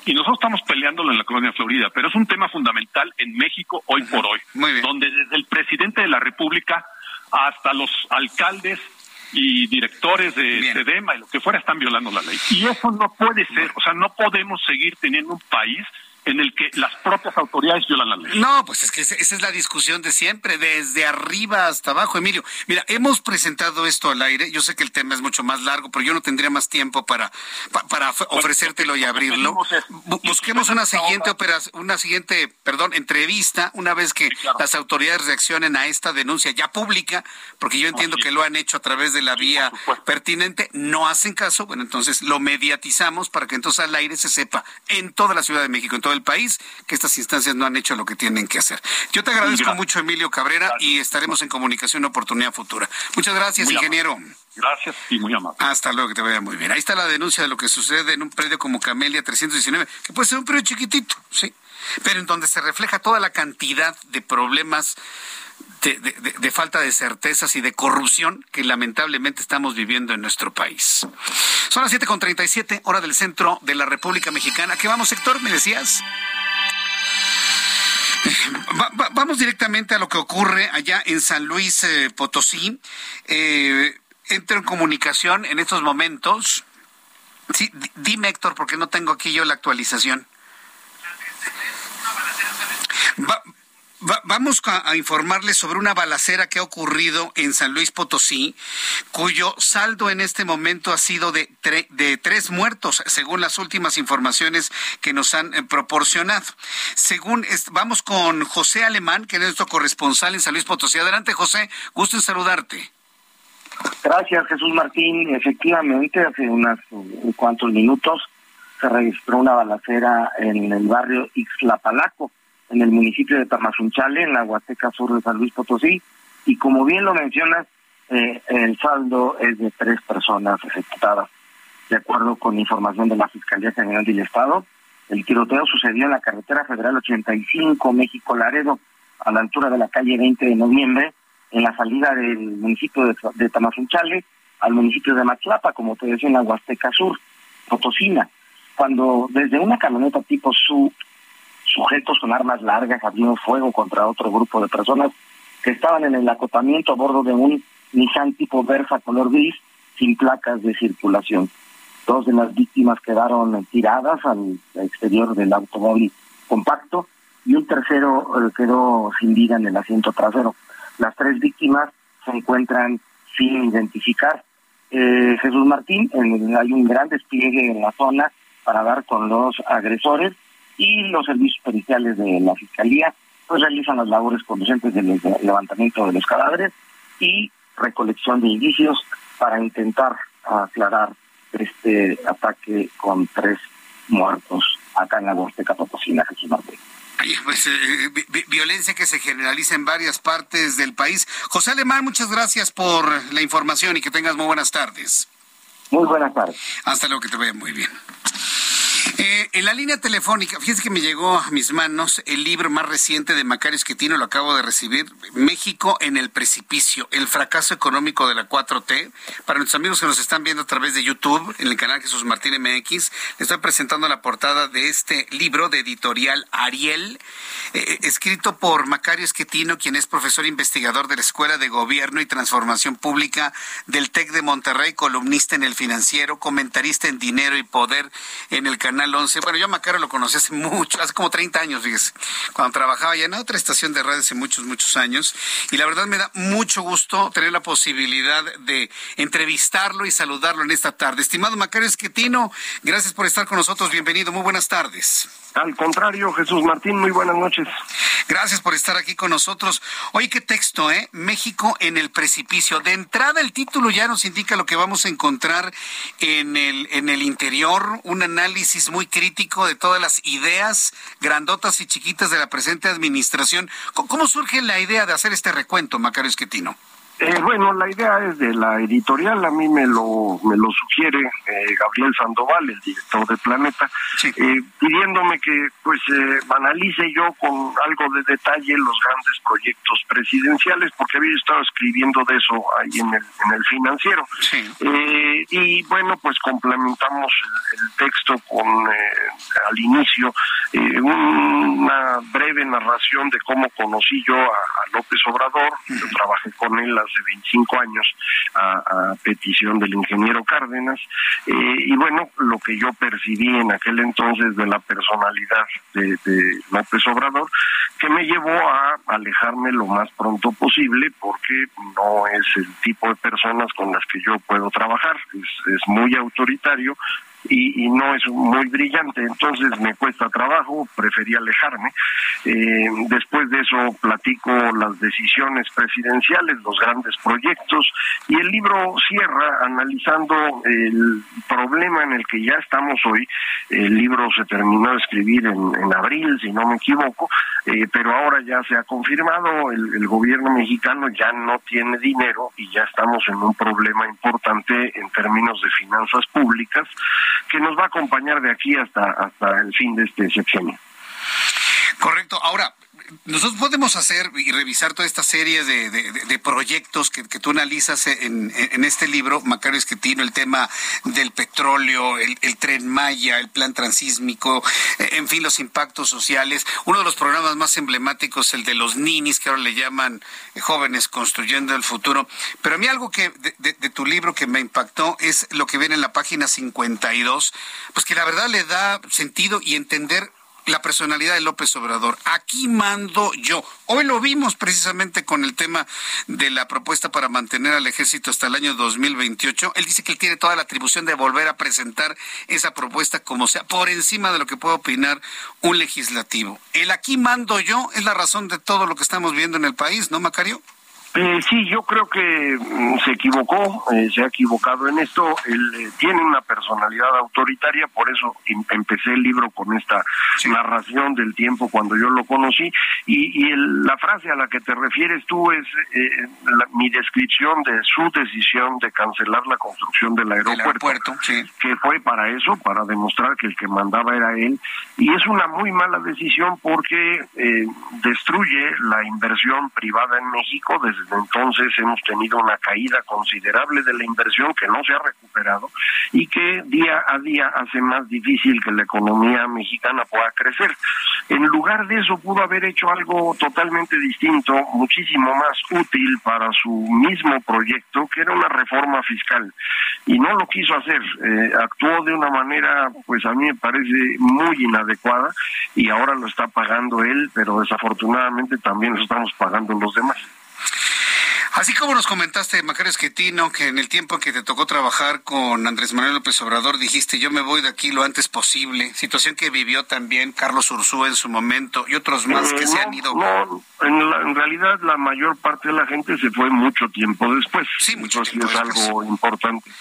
S21: y nosotros estamos peleándolo en la colonia Florida, pero es un tema fundamental en México hoy por hoy, donde desde el presidente de la República hasta los alcaldes y directores de SEDEMA y lo que fuera están violando la ley. Y eso no puede ser, o sea, no podemos seguir teniendo un país en el que las propias autoridades violan la ley.
S1: No, pues es que esa es la discusión de siempre, desde arriba hasta abajo, Emilio. Mira, hemos presentado esto al aire, yo sé que el tema es mucho más largo, pero yo no tendría más tiempo para, para ofrecértelo y abrirlo. Busquemos una siguiente operación, una siguiente, perdón, entrevista, una vez que las autoridades reaccionen a esta denuncia ya pública, porque yo entiendo que lo han hecho a través de la vía pertinente, no hacen caso, bueno, entonces lo mediatizamos para que entonces al aire se sepa en toda la Ciudad de México, en todo el país, que estas instancias no han hecho lo que tienen que hacer. Yo te agradezco mucho, Emilio Cabrera, y estaremos en comunicación en oportunidad futura. Muchas gracias, ingeniero.
S21: Gracias y muy amable.
S1: Hasta luego, que te vaya muy bien. Ahí está la denuncia de lo que sucede en un predio como Camelia 319, que puede ser un predio chiquitito, sí, pero en donde se refleja toda la cantidad de problemas de, falta de certezas y de corrupción que lamentablemente estamos viviendo en nuestro país. Son las 7.37, hora del centro de la República Mexicana. ¿Qué vamos, sector? ¿Me decías? vamos directamente a lo que ocurre allá en San Luis eh, Potosí. Eh, entro en comunicación en estos momentos. Sí, dime Héctor, porque no tengo aquí yo la actualización. Va, vamos a, informarles sobre una balacera que ha ocurrido en San Luis Potosí, cuyo saldo en este momento ha sido de, de tres muertos, según las últimas informaciones que nos han eh, proporcionado. Según vamos con José Alemán, que es nuestro corresponsal en San Luis Potosí. Adelante, José, gusto en saludarte.
S22: Gracias, Jesús Martín. Efectivamente, hace unos cuantos minutos se registró una balacera en el barrio Ixlapalaco en el municipio de Tamazunchale, en la Huasteca Sur de San Luis Potosí, y como bien lo mencionas, eh, el saldo es de tres personas ejecutadas. De acuerdo con información de la Fiscalía General del Estado, el tiroteo sucedió en la carretera federal 85 México-Laredo, a la altura de la calle 20 de noviembre, en la salida del municipio de, de Tamazunchale al municipio de Matlapa, como te decía, en la Huasteca Sur, Potosina, cuando desde una camioneta tipo SU sujetos con armas largas abrieron fuego contra otro grupo de personas que estaban en el acotamiento a bordo de un Nissan tipo Versa color gris sin placas de circulación. Dos de las víctimas quedaron tiradas al exterior del automóvil compacto y un tercero eh, quedó sin vida en el asiento trasero. Las tres víctimas se encuentran sin identificar. Eh, Jesús Martín, hay un gran despliegue en la zona para dar con los agresores y los servicios periciales de la Fiscalía pues realizan las labores conducentes del levantamiento de los cadáveres y recolección de indicios para intentar aclarar este ataque con tres muertos acá en la Huasteca Potosina, Jesús.
S1: Pues, eh, violencia que se generaliza en varias partes del país. José Alemán, muchas gracias por la información y que tengas muy buenas tardes.
S22: Muy buenas tardes.
S1: Hasta luego, que te vaya muy bien. Eh, en la línea telefónica, fíjense que me llegó a mis manos el libro más reciente de Macario Esquetino, lo acabo de recibir, México en el precipicio, el fracaso económico de la 4T. Para nuestros amigos que nos están viendo a través de YouTube, en el canal Jesús Martín MX, les estoy presentando la portada de este libro de editorial Ariel, eh, escrito por Macario Esquetino, quien es profesor investigador de la Escuela de Gobierno y Transformación Pública del TEC de Monterrey, columnista en El Financiero, comentarista en Dinero y Poder en el canal 11. Bueno, yo a Macario lo conocí hace mucho, hace como 30 años, fíjese, cuando trabajaba ya en otra estación de radio hace muchos, muchos años. Y la verdad me da mucho gusto tener la posibilidad de entrevistarlo y saludarlo en esta tarde. Estimado Macario Esquetino, gracias por estar con nosotros. Bienvenido, muy buenas tardes.
S23: Al contrario, Jesús Martín, muy buenas noches.
S1: Gracias por estar aquí con nosotros. Oye, qué texto, ¿eh? México en el precipicio. De entrada, el título ya nos indica lo que vamos a encontrar en el, en el interior, un análisis muy crítico de todas las ideas grandotas y chiquitas de la presente administración. ¿Cómo, surge la idea de hacer este recuento, Macario Esquetino?
S23: Eh, bueno, la idea es de la editorial, a mí me lo, me lo sugiere eh, Gabriel Sandoval, el director de Planeta, eh, pidiéndome que pues analice yo con algo de detalle los grandes proyectos presidenciales, porque había estado escribiendo de eso ahí en el, en el financiero. y bueno, pues complementamos el, texto con al inicio una breve narración de cómo conocí yo a, López Obrador, yo trabajé con él hace 25 años a, petición del ingeniero Cárdenas. Eh, y bueno, lo que yo percibí en aquel entonces de la personalidad de, López Obrador, que me llevó a alejarme lo más pronto posible porque no es el tipo de personas con las que yo puedo trabajar. Es muy autoritario, y, no es muy brillante, entonces me cuesta trabajo, preferí alejarme. Eh, después de eso platico las decisiones presidenciales, los grandes proyectos y el libro cierra analizando el problema en el que ya estamos hoy. El libro se terminó de escribir en, abril, si no me equivoco, eh, pero ahora ya se ha confirmado, el gobierno mexicano ya no tiene dinero y ya estamos en un problema importante en términos de finanzas públicas que nos va a acompañar de aquí hasta, hasta el fin de este sexenio.
S1: Correcto. Ahora, nosotros podemos hacer y revisar toda esta serie de, proyectos que, tú analizas en, este libro, Macario Esquetino, el tema del petróleo, el, tren Maya, el plan transísmico, eh, en fin, los impactos sociales. Uno de los programas más emblemáticos, el de los ninis, que ahora le llaman jóvenes construyendo el futuro. Pero a mí algo que de, tu libro que me impactó es lo que viene en la página 52, pues que la verdad le da sentido y entender la personalidad de López Obrador. Aquí mando yo. Hoy lo vimos precisamente con el tema de la propuesta para mantener al ejército hasta el año 2028. Él dice que él tiene toda la atribución de volver a presentar esa propuesta como sea, por encima de lo que puede opinar un legislativo. El aquí mando yo es la razón de todo lo que estamos viendo en el país, ¿no, Macario?
S23: Eh, sí, yo creo que mm, se equivocó, eh, se ha equivocado en esto. Él eh, tiene una personalidad autoritaria, por eso em, empecé el libro con esta narración del tiempo cuando yo lo conocí. Y, la frase a la que te refieres tú es eh, mi descripción de su decisión de cancelar la construcción del aeropuerto, que fue para eso, para demostrar que el que mandaba era él. Y es una muy mala decisión porque destruye la inversión privada en México desde entonces hemos tenido una caída considerable de la inversión que no se ha recuperado y que día a día hace más difícil que la economía mexicana pueda crecer. En lugar de eso pudo haber hecho algo totalmente distinto, muchísimo más útil para su mismo proyecto, que era una reforma fiscal. Y no lo quiso hacer, eh, actuó de una manera, pues a mí me parece muy inadecuada y ahora lo está pagando él, pero desafortunadamente también lo estamos pagando los demás.
S1: Así como nos comentaste, Macario Esquetino, que en el tiempo que te tocó trabajar con Andrés Manuel López Obrador dijiste yo me voy de aquí lo antes posible, situación que vivió también Carlos Ursúa en su momento y otros más que se han ido.
S23: No, en, realidad la mayor parte de la gente se fue mucho tiempo después.
S1: Sí, mucho tiempo
S23: es algo importante.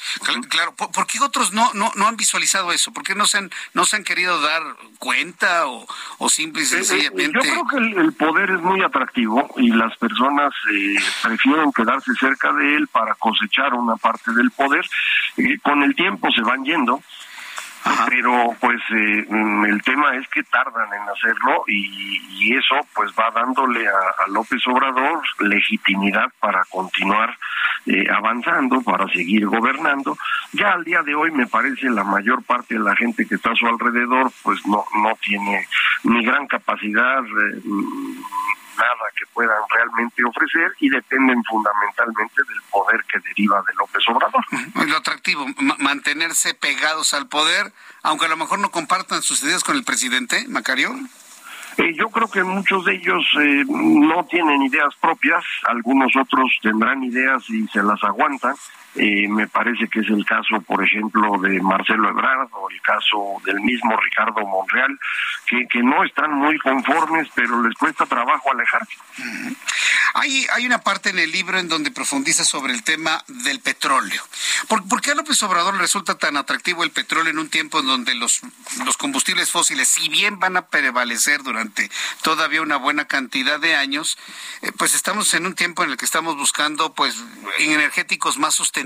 S1: Claro, ¿por, qué otros no, no, no han visualizado eso? ¿Por qué no se han, no se han querido dar cuenta o, o simple y eh, eh, sencillamente?
S23: yo creo que el, poder es muy atractivo y las personas eh, quedarse cerca de él para cosechar una parte del poder. con el tiempo se van yendo, pero pues eh, mm, el tema es que tardan en hacerlo y, eso pues va dándole a, López Obrador legitimidad para continuar eh, avanzando, para seguir gobernando. Ya al día de hoy me parece la mayor parte de la gente que está a su alrededor pues no, no tiene ni gran capacidad. Eh, nada que puedan realmente ofrecer y dependen fundamentalmente del poder que deriva de López Obrador.
S1: Lo atractivo, mantenerse pegados al poder, aunque a lo mejor no compartan sus ideas con el presidente, Macario.
S23: Eh, yo creo que muchos de ellos eh, no tienen ideas propias, algunos otros tendrán ideas y se las aguantan, eh, me parece que es el caso, por ejemplo, de Marcelo Ebrard o el caso del mismo Ricardo Monreal, que, que no están muy conformes, pero les cuesta trabajo alejarse.
S1: Hay, hay una parte en el libro en donde profundiza sobre el tema del petróleo. ¿Por, ¿Por, qué a López Obrador le resulta tan atractivo el petróleo en un tiempo en donde los, los combustibles fósiles, si bien van a prevalecer durante todavía una buena cantidad de años, eh, pues estamos en un tiempo en el que estamos buscando pues energéticos más sustentables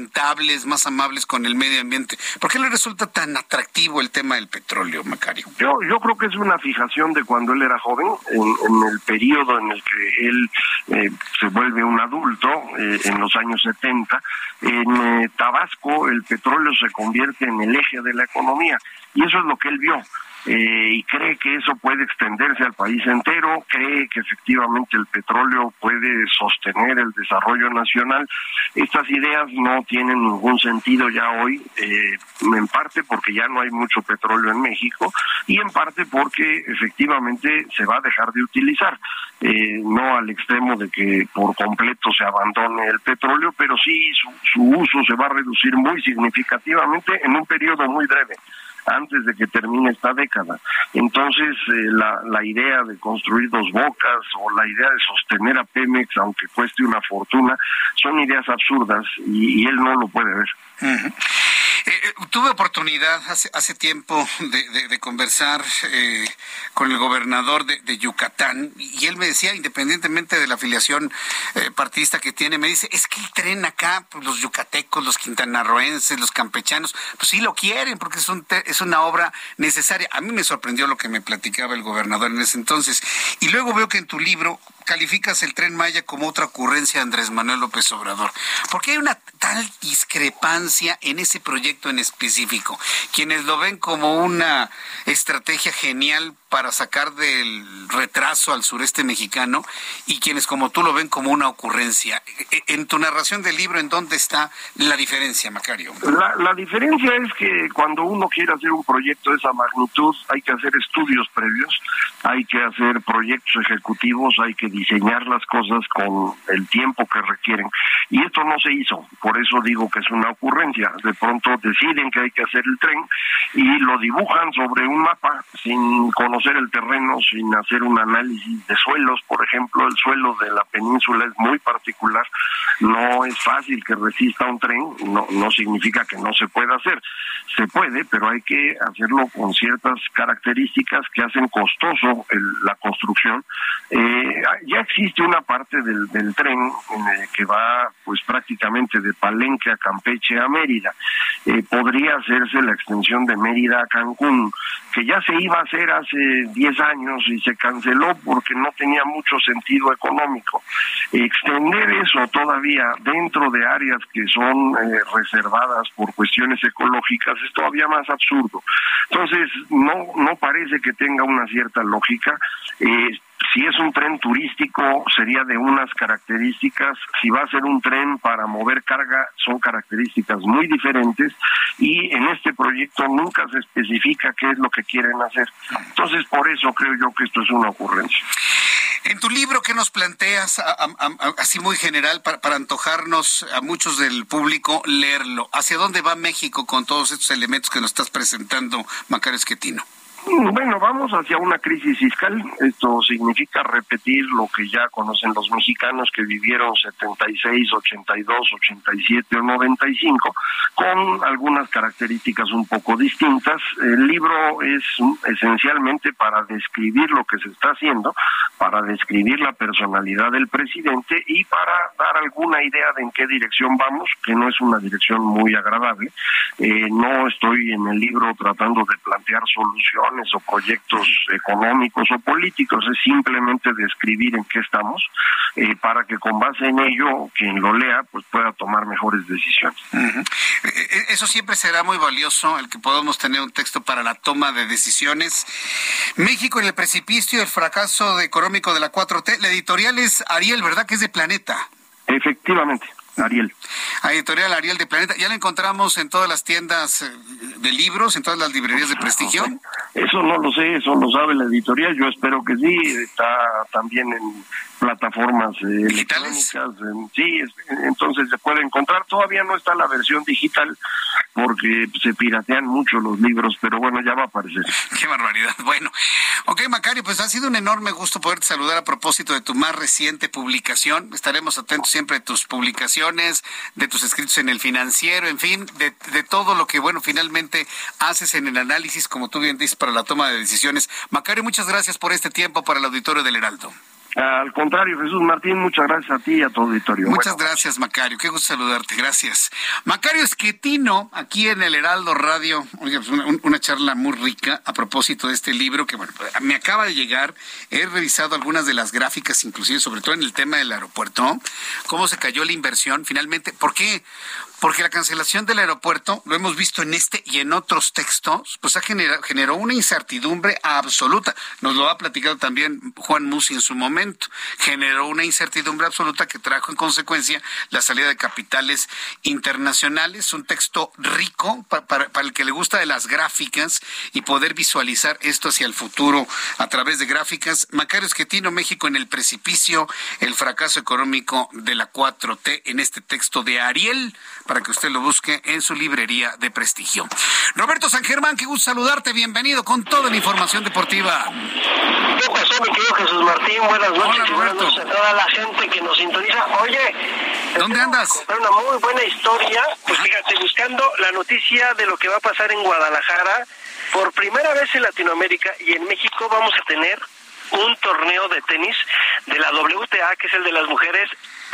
S1: más amables con el medio ambiente. ¿Por qué le resulta tan atractivo el tema del petróleo, Macario?
S23: Yo, yo creo que es una fijación de cuando él era joven, en, el periodo en el que él eh, se vuelve un adulto, eh, en los años 70. En eh, Tabasco el petróleo se convierte en el eje de la economía y eso es lo que él vio. Eh, y cree que eso puede extenderse al país entero, cree que efectivamente el petróleo puede sostener el desarrollo nacional. Estas ideas no tienen ningún sentido ya hoy, eh, en parte porque ya no hay mucho petróleo en México y en parte porque efectivamente se va a dejar de utilizar. Eh, no al extremo de que por completo se abandone el petróleo, pero sí su, su uso se va a reducir muy significativamente en un periodo muy breve antes de que termine esta década. Entonces, eh, la, la idea de construir dos bocas o la idea de sostener a Pemex, aunque cueste una fortuna, son ideas absurdas y, él no lo puede ver.
S1: Eh, eh, tuve oportunidad hace, tiempo de, conversar eh, con el gobernador de, Yucatán y él me decía, independientemente de la afiliación partidista que tiene, me dice, es que el tren acá, pues, los yucatecos, los quintanarroenses, los campechanos, pues sí lo quieren porque es, un es una obra necesaria. A mí me sorprendió lo que me platicaba el gobernador en ese entonces. Y luego veo que en tu libro calificas el tren Maya como otra ocurrencia de Andrés Manuel López Obrador. ¿Por qué hay una tal discrepancia en ese proyecto en específico? Quienes lo ven como una estrategia genial para sacar del retraso al sureste mexicano y quienes como tú lo ven como una ocurrencia. E, en tu narración del libro, ¿en dónde está la diferencia, Macario?
S23: La, diferencia es que cuando uno quiere hacer un proyecto de esa magnitud, hay que hacer estudios previos, hay que hacer proyectos ejecutivos, hay que diseñar las cosas con el tiempo que requieren. Y esto no se hizo, por eso digo que es una ocurrencia. De pronto deciden que hay que hacer el tren y lo dibujan sobre un mapa sin conocer el terreno, sin hacer un análisis de suelos, por ejemplo, el suelo de la península es muy particular, no es fácil que resista un tren, no, no significa que no se pueda hacer, se puede, pero hay que hacerlo con ciertas características que hacen costoso la construcción. Eh, ya existe una parte del, del tren eh, que va pues prácticamente de Palenque a Campeche a Mérida. Eh, podría hacerse la extensión de Mérida a Cancún, que ya se iba a hacer hace 10 años y se canceló porque no tenía mucho sentido económico. Extender eso todavía dentro de áreas que son eh, reservadas por cuestiones ecológicas es todavía más absurdo. Entonces, no, no parece que tenga una cierta lógica. Eh, si es un tren turístico, sería de unas características. Si va a ser un tren para mover carga, son características muy diferentes. Y en este proyecto nunca se especifica qué es lo que quieren hacer. Entonces, por eso creo yo que esto es una ocurrencia.
S1: En tu libro, ¿qué nos planteas, así muy general, para, antojarnos a muchos del público leerlo? ¿Hacia dónde va México con todos estos elementos que nos estás presentando, Macario Esquetino?
S23: Bueno, vamos hacia una crisis fiscal. Esto significa repetir lo que ya conocen los mexicanos que vivieron 76, 82, 87 o 95, con algunas características un poco distintas. El libro es esencialmente para describir lo que se está haciendo, para describir la personalidad del presidente y para dar alguna idea de en qué dirección vamos, que no es una dirección muy agradable. Eh, no estoy en el libro tratando de plantear soluciones o proyectos económicos o políticos, es simplemente describir en qué estamos eh, para que con base en ello quien lo lea pues pueda tomar mejores decisiones.
S1: Eh, eh, eso siempre será muy valioso, el que podamos tener un texto para la toma de decisiones. México en el precipicio, el fracaso económico de la 4T, la editorial es Ariel, ¿verdad? Que es de Planeta.
S23: Efectivamente. Ariel.
S1: A Editorial Ariel de Planeta. ¿Ya la encontramos en todas las tiendas eh, de libros, en todas las librerías de prestigio?
S23: Eso no lo sé, eso lo sabe la editorial. Yo espero que sí. Está también en plataformas eh,
S1: digitales.
S23: sí, entonces se puede encontrar. Todavía no está la versión digital porque se piratean mucho los libros, pero bueno, ya va a aparecer.
S1: Qué barbaridad. (laughs) Bueno, ok, Macario, pues ha sido un enorme gusto poderte saludar a propósito de tu más reciente publicación. Estaremos atentos siempre a tus publicaciones, de tus escritos en el financiero, en fin, de, de todo lo que, bueno, finalmente haces en el análisis, como tú bien dices, para la toma de decisiones. Macario, muchas gracias por este tiempo para el auditorio del Heraldo.
S23: Al contrario, Jesús Martín, muchas gracias a ti y a tu auditorio.
S1: Muchas gracias, Macario. Qué gusto saludarte. Gracias. Macario Esquetino, aquí en el Heraldo Radio. Pues una, charla muy rica a propósito de este libro que, bueno, me acaba de llegar. He revisado algunas de las gráficas, inclusive, sobre todo en el tema del aeropuerto. Cómo se cayó la inversión finalmente. ¿Por qué? Porque la cancelación del aeropuerto, lo hemos visto en este y en otros textos, pues ha generado, generó una incertidumbre absoluta. Nos lo ha platicado también Juan Musi en su momento. Generó una incertidumbre absoluta que trajo en consecuencia la salida de capitales internacionales. Un texto rico para, el que le gusta de las gráficas y poder visualizar esto hacia el futuro a través de gráficas. Macario Esquetino, México en el precipicio, el fracaso económico de la 4T en este texto de Ariel para que usted lo busque en su librería de prestigio. Roberto San Germán, qué gusto saludarte, bienvenido con toda la información deportiva.
S24: ¿Qué pasó, mi querido Jesús Martín? Buenas noches, buenas noches a toda la gente que nos sintoniza. Oye,
S1: ¿dónde andas?
S24: Una muy buena historia, pues fíjate, buscando la noticia de lo que va a pasar en Guadalajara. Por primera vez en Latinoamérica y en México vamos a tener un torneo de tenis de la WTA, que es el de las mujeres,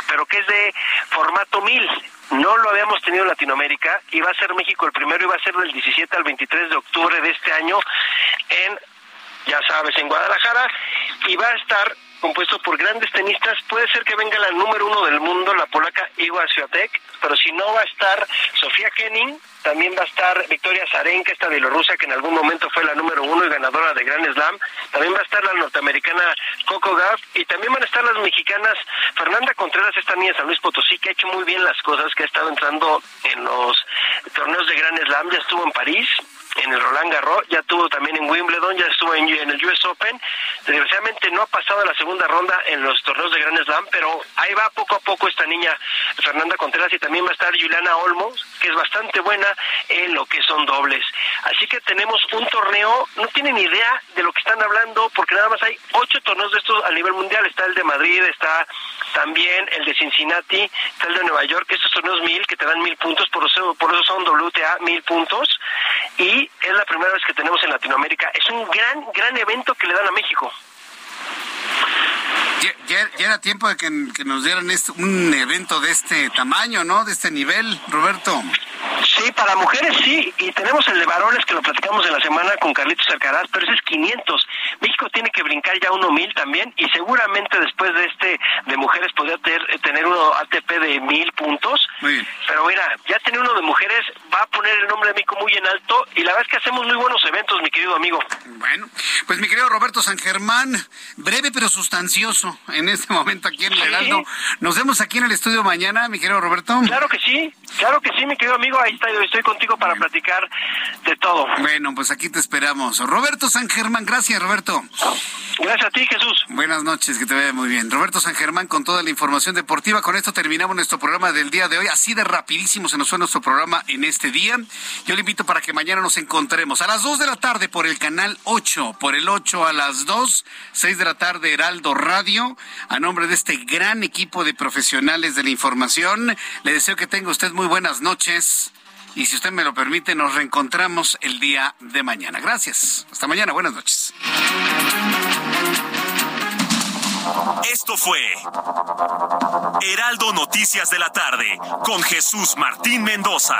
S24: pero que es de formato 1000 no lo habíamos tenido en Latinoamérica, iba a ser México el primero, iba a ser del 17 al 23 de octubre de este año en, ya sabes, en Guadalajara, y va a estar compuesto por grandes tenistas. Puede ser que venga la número uno del mundo, la polaca Iga Swiatek, pero si no va a estar Sofía Kenning, también va a estar Victoria Zarenka, esta bielorrusa que en algún momento fue la número uno y ganadora de Grand Slam. También va a estar la norteamericana Coco Gauff y también van a estar las mexicanas Fernanda Contreras, esta niña de San Luis Potosí, que ha hecho muy bien las cosas, que ha estado entrando en los torneos de Grand Slam, ya estuvo en París, en el Roland Garros, ya tuvo también en Wimbledon, ya estuvo en, el US Open. Desgraciadamente no ha pasado a la segunda ronda en los torneos de Grand Slam, pero ahí va poco a poco esta niña Fernanda Contreras y también va a estar Juliana Olmos, que es bastante buena en lo que son dobles. Así que tenemos un torneo, no tienen idea de lo que están hablando, porque nada más hay ocho torneos de estos a nivel mundial. Está el de Madrid, está también el de Cincinnati, está el de Nueva York, estos torneos mil que te dan mil puntos, por eso, por eso son WTA mil puntos. Y es la primera vez que tenemos en Latinoamérica. Es un gran, gran evento que le dan a México.
S1: Ya, era tiempo de que, nos dieran este, un evento de este tamaño, ¿no? De este nivel, Roberto.
S24: Sí, para mujeres sí, y tenemos el de varones que lo platicamos en la semana con Carlitos Alcaraz, pero ese es 500. México tiene que brincar ya uno mil también, y seguramente después de este de mujeres podría tener, uno ATP de mil puntos.
S1: Muy bien.
S24: Pero mira, ya tiene uno de mujeres, va a poner el nombre de México muy en alto, y la verdad es que hacemos muy buenos eventos, mi querido amigo.
S1: Bueno, pues mi querido Roberto San Germán, breve pero sustancioso en este momento aquí en el Heraldo. Nos vemos aquí en el estudio mañana, mi querido Roberto.
S24: Claro que sí, claro que sí, mi querido amigo, ahí está, yo estoy contigo para platicar de todo.
S1: Bueno, pues aquí te esperamos. Roberto San Germán, gracias Roberto.
S24: Gracias a ti, Jesús.
S1: Buenas noches, que te vaya muy bien. Roberto San Germán con toda la información deportiva. Con esto terminamos nuestro programa del día de hoy. Así de rapidísimo se nos fue nuestro programa en este día. Yo le invito para que mañana nos encontremos a las 2 de la tarde por el canal 8, por el 8 a las 2, 6 de la tarde Heraldo Radio. A nombre de este gran equipo de profesionales de la información, le deseo que tenga usted muy buenas noches. Y si usted me lo permite, nos reencontramos el día de mañana. Gracias. Hasta mañana. Buenas noches.
S8: Esto fue Heraldo Noticias de la tarde con Jesús Martín Mendoza.